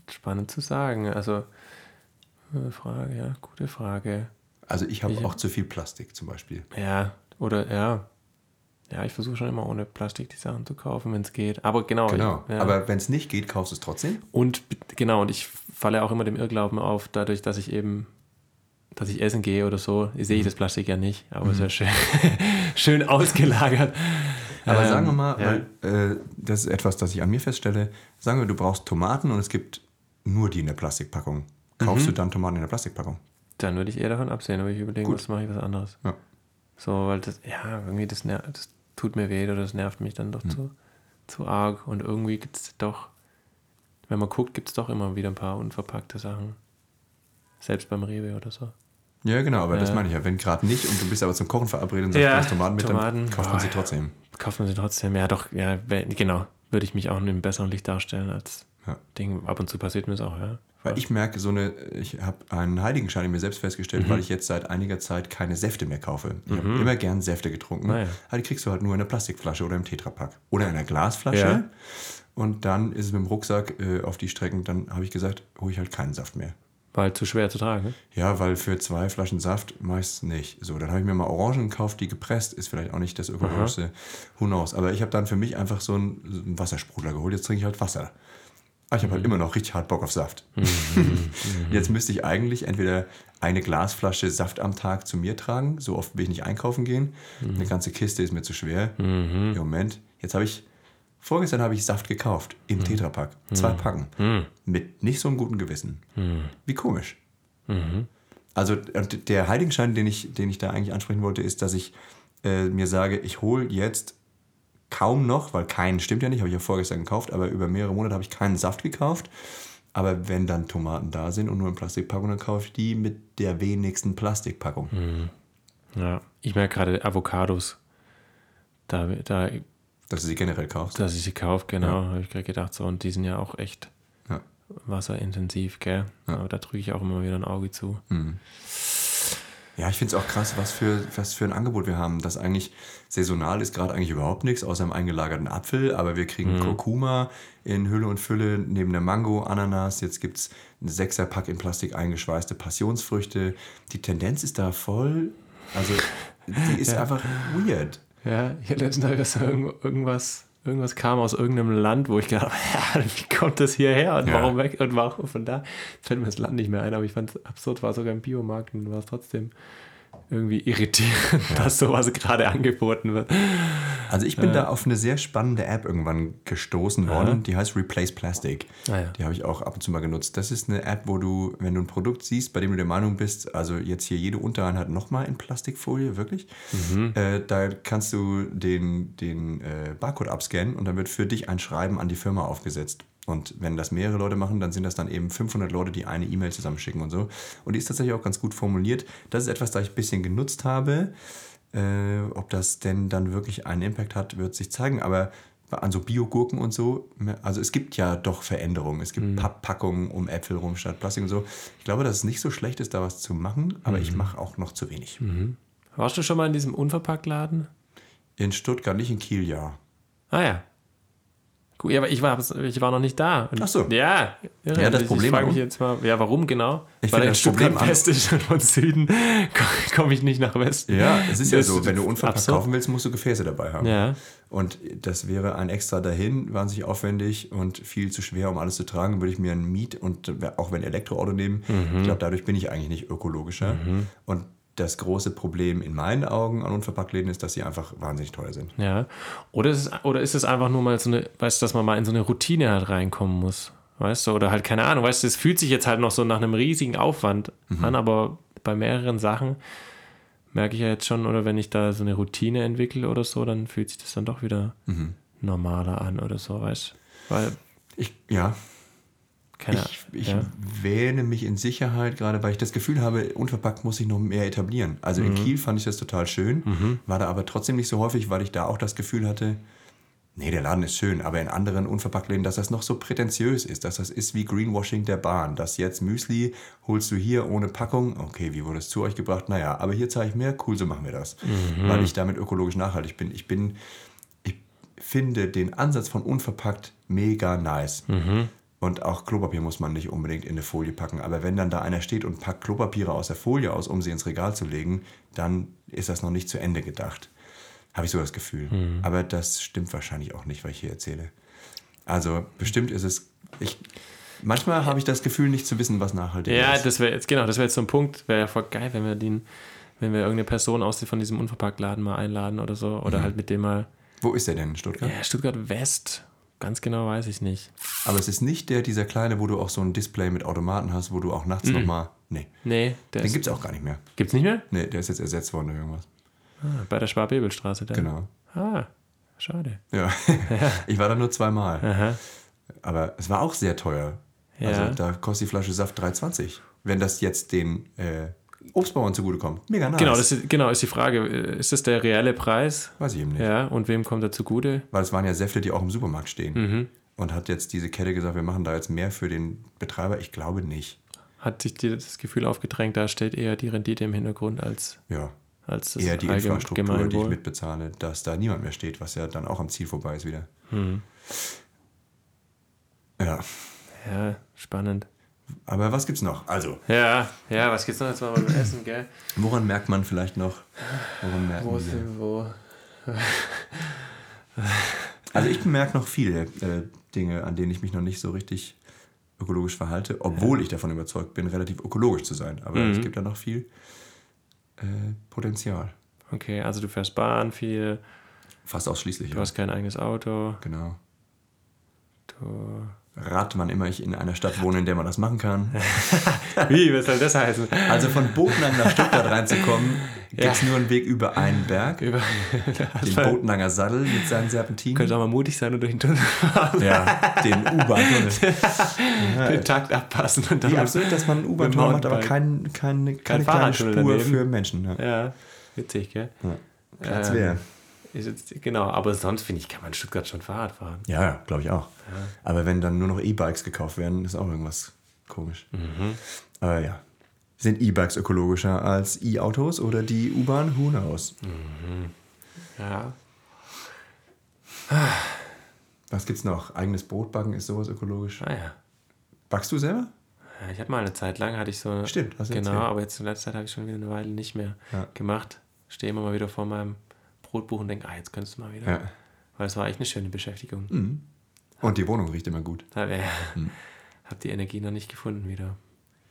spannend zu sagen. Also, Frage, ja, gute Frage. Also ich habe auch zu viel Plastik zum Beispiel. Ja, oder ja. Ja, ich versuche schon immer ohne Plastik die Sachen zu kaufen, wenn es geht. Aber genau. Genau. Ich, ja. Aber wenn es nicht geht, kaufst du es trotzdem? Und genau, und ich falle auch immer dem Irrglauben auf, dadurch, dass ich eben, dass ich essen gehe oder so, Mhm. sehe ich das Plastik ja nicht, aber es ist ja schön, schön ausgelagert. Aber Ähm, sagen wir mal, ja. weil, äh, das ist etwas, das ich an mir feststelle. Sagen wir, du brauchst Tomaten und es gibt nur die in der Plastikpackung. Kaufst Mhm. du dann Tomaten in der Plastikpackung? Dann würde ich eher davon absehen, aber ich überlege, was mache ich was anderes. Ja. So, weil das, ja, irgendwie das, das tut mir weh oder das nervt mich dann doch zu, zu arg. Und irgendwie gibt es doch, wenn man guckt, gibt es doch immer wieder ein paar unverpackte Sachen. Selbst beim Rewe oder so. Ja, genau, aber das Ja. meine ich ja. Wenn gerade nicht und du bist aber zum Kochen verabredet und sagst, Ja, du hast Tomaten mit, Tomaten. dann kauft man sie trotzdem. Kauft man sie trotzdem? Ja, doch, ja, genau. Würde ich mich auch in einem besseren Licht darstellen als Ja. Ding. Ab und zu passiert mir das auch, ja. Weil ich merke, so eine, ich habe einen Heiligenschein in mir selbst festgestellt, Mhm. weil ich jetzt seit einiger Zeit keine Säfte mehr kaufe. Ich habe immer gern Säfte getrunken. Ah, ja. Aber die kriegst du halt nur in einer Plastikflasche oder im Tetrapack. Oder in einer Glasflasche. Ja. Und dann ist es mit dem Rucksack äh, auf die Strecken, dann habe ich gesagt, hole ich halt keinen Saft mehr. Weil zu schwer zu tragen. Ja, weil für zwei Flaschen Saft meist nicht. So, dann habe ich mir mal Orangen gekauft, die gepresst, ist vielleicht auch nicht das ökologischste. Who knows. Aber ich habe dann für mich einfach so einen, Wassersprudler geholt. Jetzt trinke ich halt Wasser. Aber ich habe halt immer noch richtig hart Bock auf Saft. Jetzt müsste ich eigentlich entweder eine Glasflasche Saft am Tag zu mir tragen, so oft will ich nicht einkaufen gehen. Eine ganze Kiste ist mir zu schwer. Im Moment. Jetzt habe ich, vorgestern habe ich Saft gekauft im Tetrapack. Zwei Packen. Mit nicht so einem guten Gewissen. Wie komisch. Also und der Heiligenschein, den ich, den ich da eigentlich ansprechen wollte, ist, dass ich äh, mir sage, ich hole jetzt kaum noch, weil keinen stimmt ja nicht, habe ich ja vorgestern gekauft, aber über mehrere Monate habe ich keinen Saft gekauft. Aber wenn dann Tomaten da sind und nur in Plastikpackung, dann kaufe ich die mit der wenigsten Plastikpackung. Ja. Ich merke gerade Avocados. Da, da, Dass du sie generell kaufst. dass ich sie kaufe, genau, habe ich gerade gedacht. So, und die sind ja auch echt Ja. wasserintensiv, gell? Aber da drücke ich auch immer wieder ein Auge zu. Mhm. Ja, ich finde es auch krass, was für, was für ein Angebot wir haben. Das eigentlich saisonal ist gerade eigentlich überhaupt nichts, außer einem eingelagerten Apfel. Aber wir kriegen Kurkuma in Hülle und Fülle, neben der Mango, Ananas. Jetzt gibt es ein Sechserpack in Plastik eingeschweißte Passionsfrüchte. Die Tendenz ist da voll. Also, die ist einfach weird. Ja, ich hatte letztens Tag irgend- irgendwas, irgendwas kam aus irgendeinem Land, wo ich gedacht habe, ja, wie kommt das hierher und Ja. warum weg und warum von da? Jetzt fällt mir das Land nicht mehr ein, aber ich fand es absurd, war sogar im Biomarkt und war es trotzdem irgendwie irritierend, dass sowas gerade angeboten wird. Also ich bin da auf eine sehr spannende App irgendwann gestoßen worden, die heißt Replace Plastic. Ah ja. Die habe ich auch ab und zu mal genutzt. Das ist eine App, wo du, wenn du ein Produkt siehst, bei dem du der Meinung bist, also jetzt hier jede Untereinheit nochmal in Plastikfolie, wirklich, äh, da kannst du den, den äh, Barcode abscannen und dann wird für dich ein Schreiben an die Firma aufgesetzt. Und wenn das mehrere Leute machen, dann sind das dann eben 500 Leute, die eine E-Mail zusammenschicken und so. Und die ist tatsächlich auch ganz gut formuliert. Das ist etwas, das ich ein bisschen genutzt habe. Äh, ob das denn dann wirklich einen Impact hat, wird sich zeigen. Aber an so Biogurken und so, also es gibt ja doch Veränderungen. Es gibt Papppackungen um Äpfel rum statt Plastik und so. Ich glaube, dass es nicht so schlecht ist, da was zu machen, aber ich mache auch noch zu wenig. Warst du schon mal in diesem Unverpacktladen? In Stuttgart, nicht in Kiel, ja. Ah ja. Gut, ja, aber ich war, ich war noch nicht da. Und Ach so. Ja. irre. Ja, das ich, Problem Ich frage mich jetzt mal, ja, warum genau? Ich Weil das Problem West ist und von Süden komme ich nicht nach Westen. Ja, es ist ja so, wenn du unverpackt absurd. kaufen willst, musst du Gefäße dabei haben. Ja. Und das wäre ein extra dahin, wahnsinnig aufwendig und viel zu schwer, um alles zu tragen. Würde ich mir ein Miet- und auch wenn Elektroauto nehmen. Ich glaube, dadurch bin ich eigentlich nicht ökologischer. Und das große Problem in meinen Augen an Unverpacktläden ist, dass sie einfach wahnsinnig teuer sind. Ja. Oder ist, es, oder ist es einfach nur mal so eine, weißt du, dass man mal in so eine Routine halt reinkommen muss? Weißt du, oder halt keine Ahnung, weißt du, es fühlt sich jetzt halt noch so nach einem riesigen Aufwand an, aber bei mehreren Sachen merke ich ja jetzt schon, oder wenn ich da so eine Routine entwickle oder so, dann fühlt sich das dann doch wieder normaler an oder so, weißt du? Weil, Ich, ja, keine ich, ich ja. wähne mich in Sicherheit, gerade weil ich das Gefühl habe, unverpackt muss ich noch mehr etablieren. Also Mhm. in Kiel fand ich das total schön, war da aber trotzdem nicht so häufig, weil ich da auch das Gefühl hatte, nee, der Laden ist schön, aber in anderen Unverpacktläden, dass das noch so prätentiös ist, dass das ist wie Greenwashing der Bahn, dass jetzt Müsli holst du hier ohne Packung, okay, wie wurde es zu euch gebracht? Naja, aber hier zahle ich mehr, cool, so machen wir das, Mhm. weil ich damit ökologisch nachhaltig bin. Ich bin, ich finde den Ansatz von unverpackt mega nice. Und auch Klopapier muss man nicht unbedingt in eine Folie packen. Aber wenn dann da einer steht und packt Klopapiere aus der Folie aus, um sie ins Regal zu legen, dann ist das noch nicht zu Ende gedacht. Habe ich so das Gefühl. Aber das stimmt wahrscheinlich auch nicht, was ich hier erzähle. Also bestimmt ist es. Ich, manchmal habe ich das Gefühl, nicht zu wissen, was nachhaltig Ja, ist. das wäre jetzt, genau, das wäre jetzt so ein Punkt, wäre ja voll geil, wenn wir den, wenn wir irgendeine Person aus von diesem Unverpacktladen mal einladen oder so, Mhm. oder halt mit dem mal, Wo ist der denn in Stuttgart? ja, Stuttgart West, ganz genau weiß ich nicht. Aber es ist nicht der, dieser kleine, wo du auch so ein Display mit Automaten hast, wo du auch nachts nochmal. Nee, Nee, der den gibt es auch gar nicht mehr. gibt's nicht mehr? Nee, der ist jetzt ersetzt worden durch irgendwas. Ah, bei der Schwab-Bebelstraße da. Genau. Ah, schade. Ja. ich war da nur zweimal. Aha. Aber es war auch sehr teuer. Ja. Also da kostet die Flasche Saft 3,20. Wenn das jetzt den äh, Obstbauern zugutekommt. Mega nice. Genau, das ist, genau, ist die Frage, ist das der reelle Preis? Weiß ich eben nicht. Ja, und wem kommt er zugute? Weil es waren ja Säfte, die auch im Supermarkt stehen. Mhm. Und hat jetzt diese Kette gesagt, wir machen da jetzt mehr für den Betreiber? Ich glaube nicht. Hat sich dir das Gefühl aufgedrängt, da steht eher die Rendite im Hintergrund als, Ja. als das Eher die Infrastruktur, die ich mitbezahle, dass da niemand mehr steht, was ja dann auch am Ziel vorbei ist wieder. Mhm. Ja. Ja, spannend. Aber was gibt's noch? Also, Ja, ja, was gibt's noch jetzt mal beim Essen, gell? woran merkt man vielleicht noch? Woran merken Wo wir? sind wo? Also ich bemerke noch viele äh, Dinge, an denen ich mich noch nicht so richtig ökologisch verhalte, obwohl ich davon überzeugt bin, relativ ökologisch zu sein. Aber Mhm. es gibt da noch viel äh, Potenzial. Okay, also du fährst Bahn viel, Fast ausschließlich. du Ja. hast kein eigenes Auto, Genau. du... Rat, wann immer ich in einer Stadt wohne, in der man das machen kann. Wie, was soll das heißen? Also von Botenang nach Stuttgart reinzukommen, gibt es Ja. nur einen Weg über einen Berg, Über, den Botenanger Sattel mit seinen Serpentinen. könnte auch mal mutig sein und durch den Tunnel fahren, Ja, den U-Bahn-Tunnel. den Takt abpassen und dann... Wie absurd, dass man einen U-Bahn-Tunnel macht, aber Mountainbike. kein, keine, keine kleine Spur daneben. für Menschen. Ja. Ja, witzig, gell? Platz Ähm, wäre. Ist jetzt, genau, aber sonst finde ich, kann man in Stuttgart schon Fahrrad fahren. Ja, ja, glaube ich auch. Aber wenn dann nur noch E-Bikes gekauft werden, ist auch irgendwas komisch. Mhm. Aber ja. Sind E-Bikes ökologischer als E-Autos oder die U-Bahn? Who knows? Ja. Was gibt's noch? Eigenes Brot backen ist sowas ökologisch. Naja. Backst du selber? Ja, ich hatte mal eine Zeit lang, hatte ich so. Stimmt, hast du Genau, erzählt. aber jetzt in letzter Zeit habe ich schon wieder eine Weile nicht mehr Ja. gemacht. Stehe immer mal wieder vor meinem Brotbuch und denke, ah, jetzt könntest du mal wieder. Ja. Weil es war echt eine schöne Beschäftigung. Mhm. Und die Wohnung riecht immer gut. Da äh, Mhm. habe die Energie noch nicht gefunden wieder.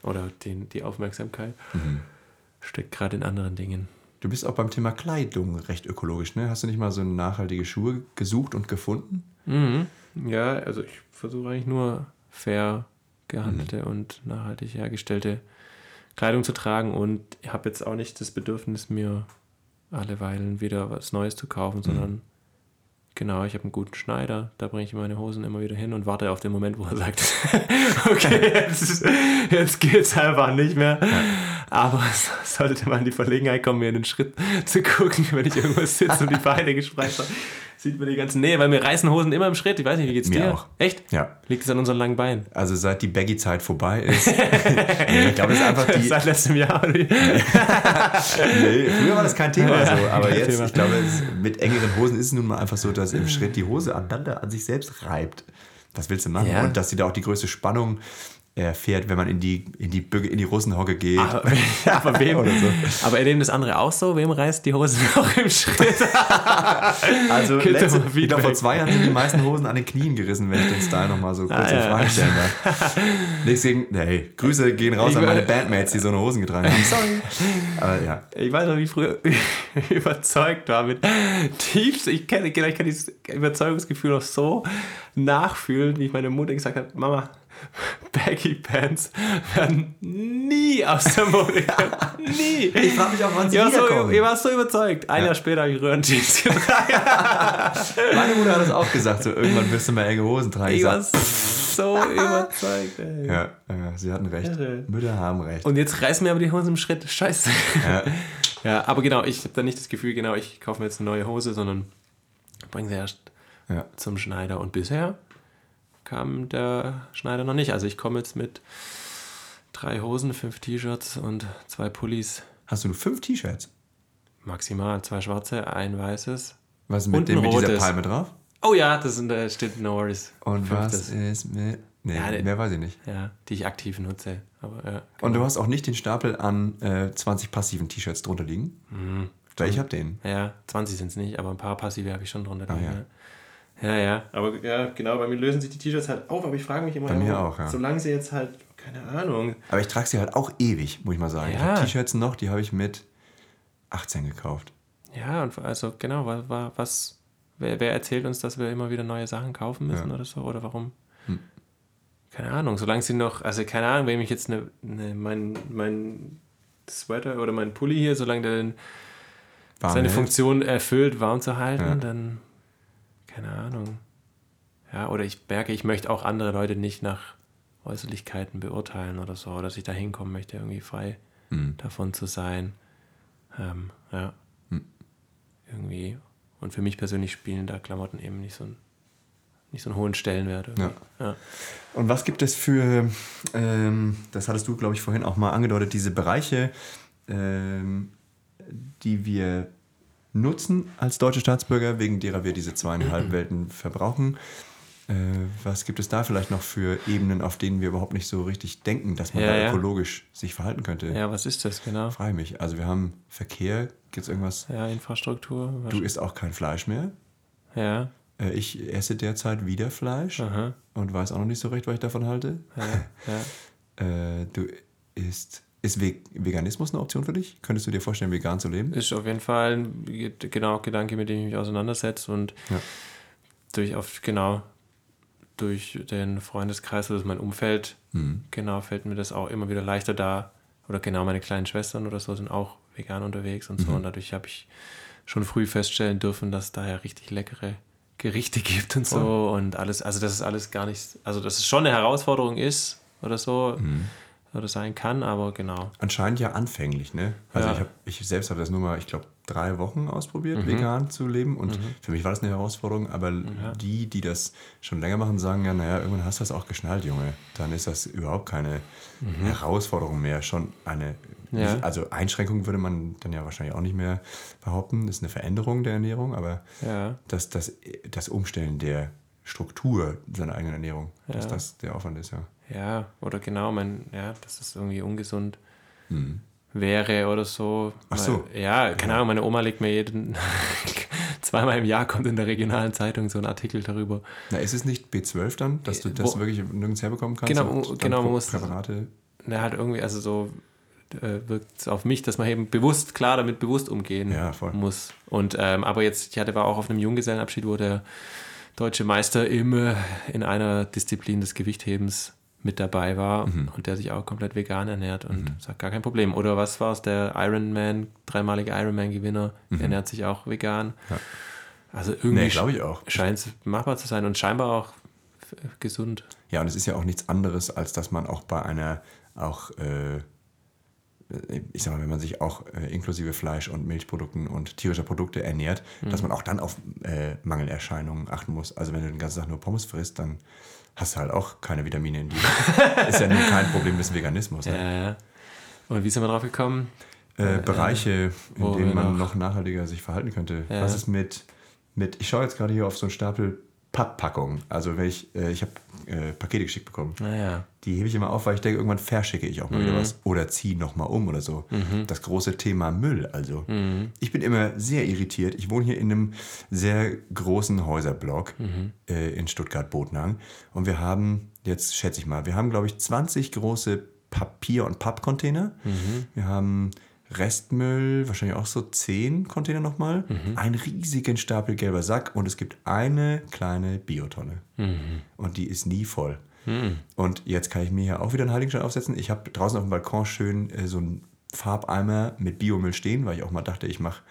Oder den, die Aufmerksamkeit. Mhm. Steckt gerade in anderen Dingen. Du bist auch beim Thema Kleidung recht ökologisch, ne? Hast du nicht mal so nachhaltige Schuhe gesucht und gefunden? Mhm. Ja, also ich versuche eigentlich nur fair gehandelte Mhm. und nachhaltig hergestellte Kleidung zu tragen und habe jetzt auch nicht das Bedürfnis, mir alle Weilen wieder was Neues zu kaufen, sondern genau, ich habe einen guten Schneider, da bringe ich meine Hosen immer wieder hin und warte auf den Moment, wo er sagt, okay, jetzt, jetzt geht's einfach nicht mehr. Aber es sollte mal in die Verlegenheit kommen, mir in den Schritt zu gucken, wenn ich irgendwo sitze und die Beine gespreizt habe. Sieht man die ganzen. Nee, weil mir reißen Hosen immer im Schritt. Ich weiß nicht, wie geht's Mir dir? auch. Echt? Ja. Liegt es an unseren langen Beinen? Also seit die Baggy-Zeit vorbei ist. nee, ich glaube, es ist einfach die. Seit letztem Jahr. Nee, früher war das kein Thema Ja, so, aber jetzt, Thema. ich glaube, es, mit engeren Hosen ist es nun mal einfach so, dass im Schritt die Hose aneinander an sich selbst reibt. Was willst du machen? Ja. Und dass sie da auch die größte Spannung erfährt, wenn man in die, in die, Bügel, in die Russenhocke geht. Aber, aber wem? Oder so. Aber erleben das andere auch so? Wem reißt die Hose noch im Schritt? Also letzte, ich glaub, vor zwei Jahren sind die meisten Hosen an den Knien gerissen, wenn ich den Style nochmal so kurz Ah, in. Frage stellen darf. Deswegen, hey, Grüße gehen raus Ich an meine Bandmates, die so eine Hosen getragen haben. Sorry. Aber ja, Ich weiß noch, wie ich früher überzeugt war mit tiefst. Ich kenne, ich kann dieses Überzeugungsgefühl noch so nachfühlen, wie ich meine Mutter gesagt hat: Mama, Baggy Pants werden nie aus der Mode kommen. nie. Ich frage mich auch, wann sie Ihr war, so, ihr war so überzeugt. Ein Jahr später habe ich Röhrenjeans getragen. Meine Mutter hat das auch gesagt, so irgendwann wirst du mal enge Hosen tragen. Ich war sag, so überzeugt. Ey. ja, ja, sie hatten recht. Mütter haben recht. Und jetzt reißen mir aber die Hosen im Schritt. Scheiße. Ja. Ja, aber genau, ich habe da nicht das Gefühl, genau, ich kaufe mir jetzt eine neue Hose, sondern bringe sie erst Ja. zum Schneider. Und bisher kam der Schneider noch nicht. Also ich komme jetzt mit drei Hosen, fünf T-Shirts und zwei Pullis. Hast du nur fünf T-Shirts? Maximal zwei schwarze, ein weißes. Was mit, Und dem, mit dieser. Palme drauf? Oh ja, das sind, da steht No Worries. Und was Fünftes. ist mit. Nee, Ja, mehr weiß ich nicht. Ja, die ich aktiv nutze. Aber ja. Und du hast auch nicht den Stapel an äh, 20 passiven T-Shirts drunter liegen? Mhm. Weil ich habe den. Ja, 20 sind es nicht, aber ein paar passive habe ich schon drunter. Ah, liegen, ja. ja. Ja, ja. Aber ja, genau, bei mir lösen sich die T-Shirts halt auf, aber ich frage mich immer, Bei mir warum- auch, ja. solange sie jetzt halt, keine Ahnung. Aber ich trage sie halt auch ewig, muss ich mal sagen. Ich Ja. habe T-Shirts noch, die habe ich mit 18 gekauft. Ja, und also genau, was, was, wer, wer erzählt uns, dass wir immer wieder neue Sachen kaufen müssen Ja. Hm. oder so? Oder warum? Keine Ahnung, solange sie noch, also keine Ahnung, wenn ich jetzt eine, eine, mein, mein Sweater oder mein Pulli hier, solange der den, Warm seine hält. Funktion erfüllt, warm zu halten, Ja. dann keine Ahnung. Ja, oder ich merke, ich möchte auch andere Leute nicht nach Äußerlichkeiten beurteilen oder so, dass ich da hinkommen möchte, irgendwie frei Mhm. davon zu sein. Ähm, ja. Irgendwie. Und für mich persönlich spielen da Klamotten eben nicht so, ein, nicht so einen hohen Stellenwert. irgendwie. Ja. Und was gibt es für, ähm, das hattest du, glaube ich, vorhin auch mal angedeutet, diese Bereiche, ähm, die wir nutzen als deutsche Staatsbürger, wegen derer wir diese zweieinhalb Welten verbrauchen. Äh, was gibt es da vielleicht noch für Ebenen, auf denen wir überhaupt nicht so richtig denken, dass man Ja, da ja. ökologisch sich verhalten könnte? ja, was ist das genau? Frage mich. Also wir haben Verkehr, gibt es irgendwas? Ja, Infrastruktur. Du isst auch kein Fleisch mehr. ja, Äh, Ich esse derzeit wieder Fleisch aha, und weiß auch noch nicht so recht, was ich davon halte. ja, ja. Äh, du isst. Ist Ve- Veganismus eine Option für dich? Könntest du dir vorstellen, vegan zu leben? Ist auf jeden Fall ein ge- genau Gedanke, mit dem ich mich auseinandersetze und Ja. durch auf genau durch den Freundeskreis oder mein Umfeld Mhm. genau fällt mir das auch immer wieder leichter da oder genau meine kleinen Schwestern oder so sind auch vegan unterwegs und so Mhm. und dadurch habe ich schon früh feststellen dürfen, dass da ja richtig leckere Gerichte gibt und so und alles also das ist alles gar nicht also dass es schon eine Herausforderung ist oder so Mhm. Oder sein kann, aber genau. Anscheinend ja anfänglich, ne? Also Ja. ich, hab, ich selbst habe das nur mal, ich glaube, drei Wochen ausprobiert, Mhm. vegan zu leben. Und für mich war das eine Herausforderung, aber die, die das schon länger machen, sagen ja, naja, irgendwann hast du das auch geschnallt, Junge. Dann ist das überhaupt keine Herausforderung mehr. Schon eine, Mhm. Ja. also Einschränkung würde man dann ja wahrscheinlich auch nicht mehr behaupten. Das ist eine Veränderung der Ernährung, aber Ja. das, das, das Umstellen der Struktur seiner eigenen Ernährung, dass Ja. das der Aufwand ist, ja. Ja, oder genau, mein, ja, dass das irgendwie ungesund wäre oder so. Mhm. Ach so. Weil, Ja, keine Ahnung, meine Oma legt mir jeden, zweimal im Jahr kommt in der regionalen Zeitung so ein Artikel darüber. Na, ist es nicht B12 dann, dass du das Wo- wirklich nirgends herbekommen kannst? Genau, genau, man muss- Präparate. Na, halt irgendwie, also so äh, wirkt es auf mich, dass man eben bewusst, klar damit bewusst umgehen Ja, voll. muss. Und ähm, aber jetzt, ich hatte war auch auf einem Junggesellenabschied, wo der deutsche Meister im, äh, in einer Disziplin des Gewichthebens mit dabei war Mhm. und der sich auch komplett vegan ernährt und sagt gar kein Problem. Oder was war es, der Ironman, dreimalige Ironman-Gewinner, ernährt sich auch vegan. Mhm. Ja. Also irgendwie Nee, glaube ich auch. scheint es machbar zu sein und scheinbar auch f- gesund. Ja, und es ist ja auch nichts anderes, als dass man auch bei einer, auch, äh, ich sag mal, wenn man sich auch äh, inklusive Fleisch und Milchprodukten und tierischer Produkte ernährt, Mhm. dass man auch dann auf äh, Mangelerscheinungen achten muss. Also wenn du den ganzen Tag nur Pommes frisst, dann hast du halt auch keine Vitamine in dir. ist ja nun kein Problem des Veganismus. Ne? Ja, ja. Und wie sind wir drauf gekommen? äh, Bereiche, in wo denen man noch- noch nachhaltiger sich verhalten könnte. Was ist mit, mit ich schaue jetzt gerade hier auf so einen Stapel Papppackungen. Also wenn ich, äh, ich habe äh, Pakete geschickt bekommen. Naja. Die hebe ich immer auf, weil ich denke, irgendwann verschicke ich auch mal Mhm. wieder was. Oder ziehe nochmal um oder so. Das große Thema Müll also. Ich bin immer sehr irritiert. Ich wohne hier in einem sehr großen Häuserblock Mhm. äh, in Stuttgart-Botnang. Und wir haben, jetzt schätze ich mal, wir haben, glaube ich, 20 große Papier- und Pappcontainer. Mhm. Wir haben Restmüll, wahrscheinlich auch so 10 Container nochmal. Mhm. Einen riesigen Stapel gelber Sack und es gibt eine kleine Biotonne. Mhm. Und die ist nie voll. Und jetzt kann ich mir hier auch wieder einen Heiligenschein aufsetzen. Ich habe draußen auf dem Balkon schön äh, so einen Farbeimer mit Biomüll stehen, weil ich auch mal dachte, ich mache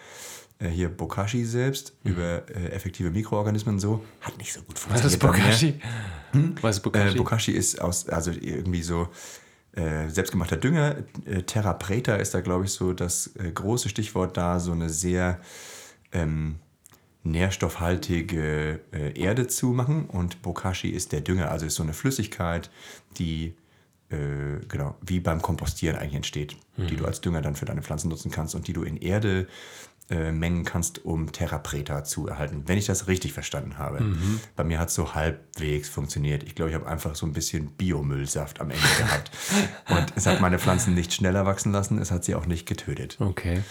äh, hier Bokashi selbst über äh, effektive Mikroorganismen und so. Hat nicht so gut Was ist funktioniert. bei mir. Bokashi? Was ist Bokashi? Äh, Bokashi ist aus, also irgendwie so äh, selbstgemachter Dünger. Äh, Terra Preta ist da, glaube ich, so das äh, große Stichwort da, so eine sehr ähm, nährstoffhaltige äh, Erde zu machen. Und Bokashi ist der Dünger, also ist so eine Flüssigkeit, die äh, genau wie beim Kompostieren eigentlich entsteht, die du als Dünger dann für deine Pflanzen nutzen kannst und die du in Erde äh, mengen kannst, um Terra Preta zu erhalten. Wenn ich das richtig verstanden habe. Bei mir hat es so halbwegs funktioniert. Ich glaube, ich habe einfach so ein bisschen Biomüllsaft am Ende gehabt. Und es hat meine Pflanzen nicht schneller wachsen lassen, es hat sie auch nicht getötet. okay.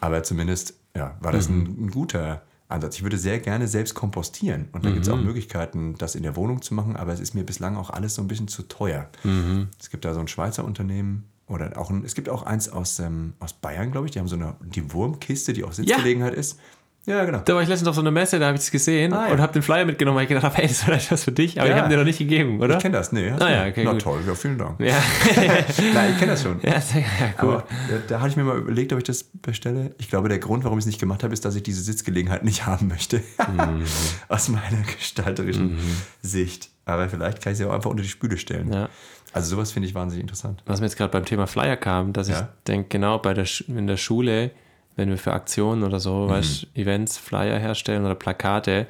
Aber zumindest ja, war das ein, ein guter Ansatz. Ich würde sehr gerne selbst kompostieren. Und da gibt es auch Möglichkeiten, das in der Wohnung zu machen, aber es ist mir bislang auch alles so ein bisschen zu teuer. Es gibt da so ein Schweizer Unternehmen. Oder auch ein, es gibt auch eins aus, ähm, aus Bayern, glaube ich. Die haben so eine die Wurmkiste, die auch Sitzgelegenheit ist. Ja, genau. Da war ich letztens auf so einer Messe, da habe ich es gesehen Ah, ja. und habe den Flyer mitgenommen, weil ich gedacht habe, hey, das ist vielleicht was für dich, aber Ja. ich habe dir noch nicht gegeben, oder? Ich kenne das, nee. Ah, ja, okay, Na gut. toll, ja, vielen Dank. Ja, Nein, ich kenne das schon. ja, sehr, ja cool. Aber äh, da hatte ich mir mal überlegt, ob ich das bestelle. Ich glaube, der Grund, warum ich es nicht gemacht habe, ist, dass ich diese Sitzgelegenheit nicht haben möchte. Mhm. Aus meiner gestalterischen Sicht. Aber vielleicht kann ich sie auch einfach unter die Spüle stellen. Ja. Also sowas finde ich wahnsinnig interessant. Was mir jetzt gerade beim Thema Flyer kam, dass Ja. ich denke, genau bei der Sch- in der Schule, wenn wir für Aktionen oder so, Mhm. weißt, Events, Flyer herstellen oder Plakate,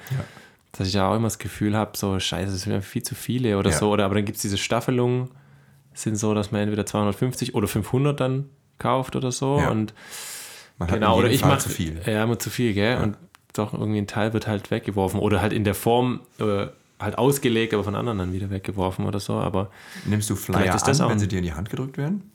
dass ich da auch immer das Gefühl habe, so scheiße, das sind mir viel zu viele oder Ja. so. Oder aber dann gibt es diese Staffelungen, sind so, dass man entweder 250 oder 500 dann kauft oder so. Ja. Und Man genau, oder ich mache zu viel. Ja, immer zu viel, gell? Und doch irgendwie ein Teil wird halt weggeworfen oder halt in der Form äh, halt ausgelegt, aber von anderen dann wieder weggeworfen oder so. Aber Nimmst du Flyer ist das an, auch wenn sie dir in die Hand gedrückt werden?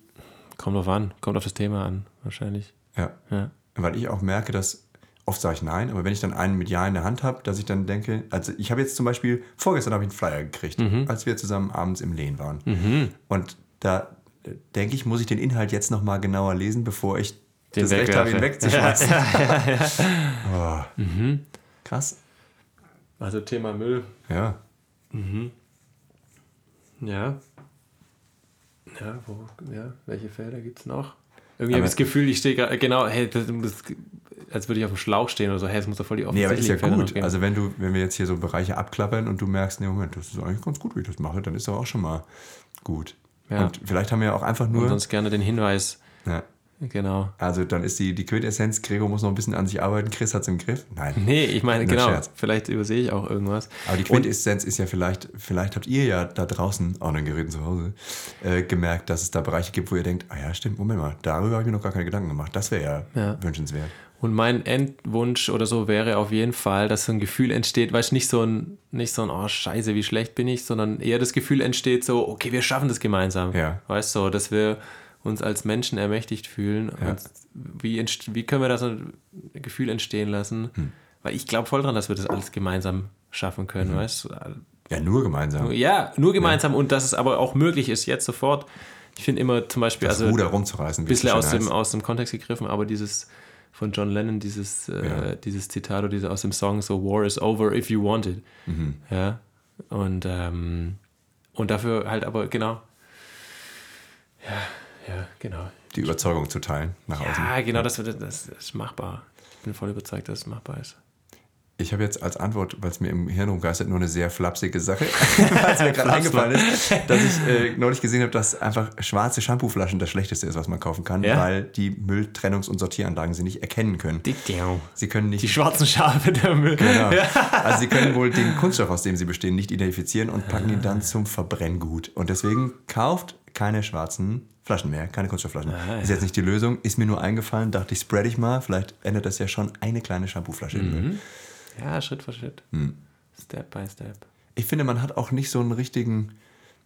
kommt drauf an, kommt auf das Thema an, wahrscheinlich. Ja. Ja. Weil ich auch merke, dass oft sage ich nein, aber wenn ich dann einen mit Ja in der Hand habe, dass ich dann denke, also ich habe jetzt zum Beispiel, vorgestern habe ich einen Flyer gekriegt, Mhm. als wir zusammen abends im Lehn waren. Und da äh, denke ich, muss ich den Inhalt jetzt nochmal genauer lesen, bevor ich Den das Recht habe, ihn wegzuschmeißen. Oh. Krass. Also Thema Müll. Ja. Ja. Ja, wo, ja, welche Felder gibt es noch? Irgendwie habe ich das Gefühl, ich stehe gerade, genau, hey, das, das, als würde ich auf dem Schlauch stehen oder so, hey, es muss doch voll die Nee, aber ist ja offensichtlichen Felder gut. Also wenn du, wenn wir jetzt hier so Bereiche abklappern und du merkst, nee, Moment, das ist eigentlich ganz gut, wie ich das mache, dann ist doch auch schon mal gut. Ja. Und vielleicht haben wir auch einfach Und nur. sonst gerne den Hinweis. Ja. Genau. Also dann ist die, die Quintessenz, Gregor muss noch ein bisschen an sich arbeiten, Chris hat es im Griff. Nein. Nee, ich meine, genau. Scherz. Vielleicht übersehe ich auch irgendwas. Aber die Quintessenz ist ja vielleicht, vielleicht habt ihr ja da draußen, auch in den Geräten zu Hause, äh, gemerkt, dass es da Bereiche gibt, wo ihr denkt, ah ja, stimmt, Moment mal, darüber habe ich mir noch gar keine Gedanken gemacht. Das wäre ja, Ja. wünschenswert. Und mein Endwunsch oder so wäre auf jeden Fall, dass so ein Gefühl entsteht, weißt du, nicht so ein, nicht so ein, oh Scheiße, wie schlecht bin ich, sondern eher das Gefühl entsteht so, okay, wir schaffen das gemeinsam. Ja. Weißt du, dass wir uns als Menschen ermächtigt fühlen. Und wie, wie können wir da so ein Gefühl entstehen lassen? Hm. Weil ich glaube voll dran, dass wir das alles gemeinsam schaffen können, Mhm. weißt du? Ja, nur gemeinsam. Ja, nur gemeinsam und dass es aber auch möglich ist, jetzt sofort. Ich finde immer zum Beispiel, Das also Ruder rumzureißen. ein bisschen aus dem, aus dem Kontext gegriffen, aber dieses von John Lennon, dieses, äh, Ja. dieses Zitat oder diese aus dem Song, so War is over if you want it. Mhm. Ja. Und, ähm, und dafür halt aber, genau. Ja, ja, genau. Die Überzeugung zu teilen nach außen. Ja, genau, das, das ist machbar. Ich bin voll überzeugt, dass es machbar ist. Ich habe jetzt als Antwort, weil es mir im Hirn rumgeistert, nur eine sehr flapsige Sache, weil es mir gerade eingefallen ist, dass ich äh, neulich gesehen habe, dass einfach schwarze Shampooflaschen das Schlechteste ist, was man kaufen kann, Ja? weil die Mülltrennungs- und Sortieranlagen sie nicht erkennen können. Die, Sie können nicht die schwarzen Schafe der Müll. Genau. Also sie können wohl den Kunststoff, aus dem sie bestehen, nicht identifizieren und packen ihn dann zum Verbrenngut. Und deswegen kauft keine schwarzen Flaschen mehr, keine Kunststoffflaschen. Ah, Ist jetzt nicht die Lösung, ist mir nur eingefallen, dachte ich, spread ich mal, vielleicht ändert das ja schon eine kleine Shampooflasche im Mhm. Müll. Ja, Schritt für Schritt. Hm. Step by step. Ich finde, man hat auch nicht so einen richtigen.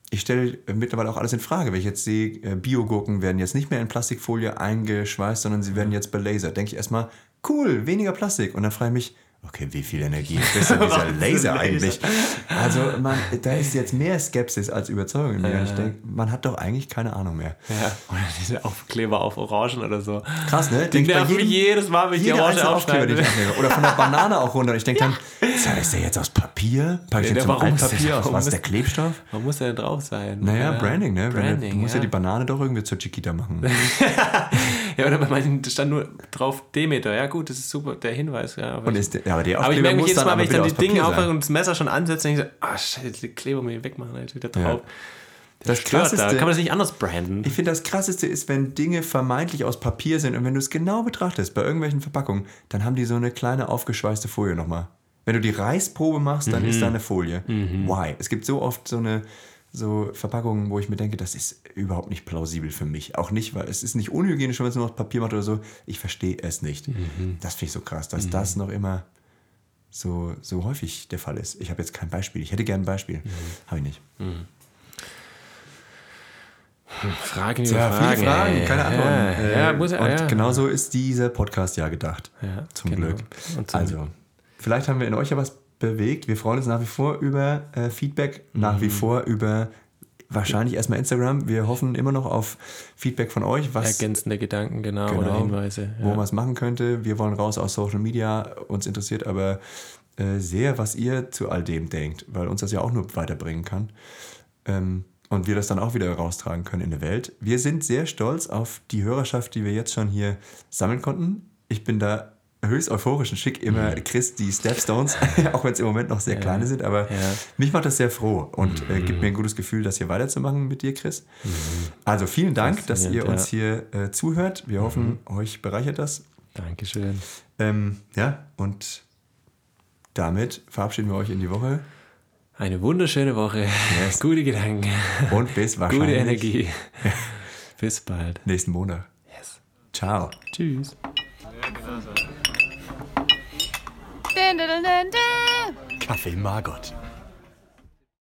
Ich stelle mittlerweile auch alles in Frage. Wenn ich jetzt sehe, äh, Biogurken werden jetzt nicht mehr in Plastikfolie eingeschweißt, sondern sie werden jetzt belasert. Denke ich erstmal, cool, weniger Plastik. Und dann frage ich mich, okay, wie viel Energie frisst denn dieser Laser eigentlich? Also, man, da ist jetzt mehr Skepsis als Überzeugung in mir. Und ich denke, man hat doch eigentlich keine Ahnung mehr. Ja, oder diese Aufkleber auf Orangen oder so. Krass, ne? Bei nerven mich jedes Mal, wenn ich die Orange den aufschneide. Oder von der Banane auch runter. Und ich denke dann, Sag, ist der jetzt aus Papier? Pack ich Ja, den zum warum ist der- Altpapier aus? warum Was ist ist- der Klebstoff? Man muss ja drauf sein. Naja, ja. Branding, ne? Branding, du musst ja. ja die Banane doch irgendwie zur Chiquita machen. Ja, oder bei manchen stand nur drauf Demeter. Ja, gut, das ist super, der Hinweis. Ja, aber, Und ich, ist der, ja, aber der aber ich merke mich jedes Mal, wenn ich dann die Dinge aufmache und das Messer schon ansetze, denke ich so, ah, shit, die Kleber mir wegmachen, jetzt wieder Ja. drauf. Das Stört da. Krasseste, Kann man das nicht anders branden? ich finde, das Krasseste ist, wenn Dinge vermeintlich aus Papier sind und wenn du es genau betrachtest, bei irgendwelchen Verpackungen, dann haben die so eine kleine aufgeschweißte Folie nochmal. Wenn du die Reisprobe machst, dann Mhm. ist da eine Folie. Why? Es gibt so oft so eine so Verpackungen, wo ich mir denke, das ist überhaupt nicht plausibel für mich. Auch nicht, weil es ist nicht unhygienisch, wenn es nur aus Papier macht oder so. Ich verstehe es nicht. Mhm. Das finde ich so krass, dass das noch immer so, so häufig der Fall ist. Ich habe jetzt kein Beispiel. Ich hätte gerne ein Beispiel. Mhm. Habe ich nicht. Fragen über Ja, Fragen. viele Fragen, ey. keine Antworten. Ja, Äh, ja, muss. Und ja. genauso ist dieser Podcast ja gedacht. Ja, zum genau. Glück. Und zum- also, vielleicht haben wir in euch ja was bewegt. Wir freuen uns nach wie vor über äh, Feedback, nach Mhm. wie vor über wahrscheinlich erstmal Instagram. Wir hoffen immer noch auf Feedback von euch, was, Ergänzende Gedanken, genau, Genau. oder Hinweise. wo Ja. man es machen könnte. Wir wollen raus aus Social Media. Uns interessiert aber äh, sehr, was ihr zu all dem denkt, weil uns das ja auch nur weiterbringen kann. Ähm, und wir das dann auch wieder raustragen können in der Welt. Wir sind sehr stolz auf die Hörerschaft, die wir jetzt schon hier sammeln konnten. Ich bin da höchst euphorisch und schick immer Chris die Stepstones, auch wenn es im Moment noch sehr kleine sind, aber Ja. mich macht das sehr froh und äh, gibt mir ein gutes Gefühl, das hier weiterzumachen mit dir, Chris. Also vielen Dank, dass ihr Faszinierend, uns hier äh, zuhört. Wir hoffen, euch bereichert das. Dankeschön. Ähm, ja, und damit verabschieden wir euch in die Woche Eine wunderschöne Woche. Gute Gedanken. und bis wahrscheinlich Gute Energie. Bis bald. nächsten Monat. Yes. Ciao. Tschüss. Kaffee Margot.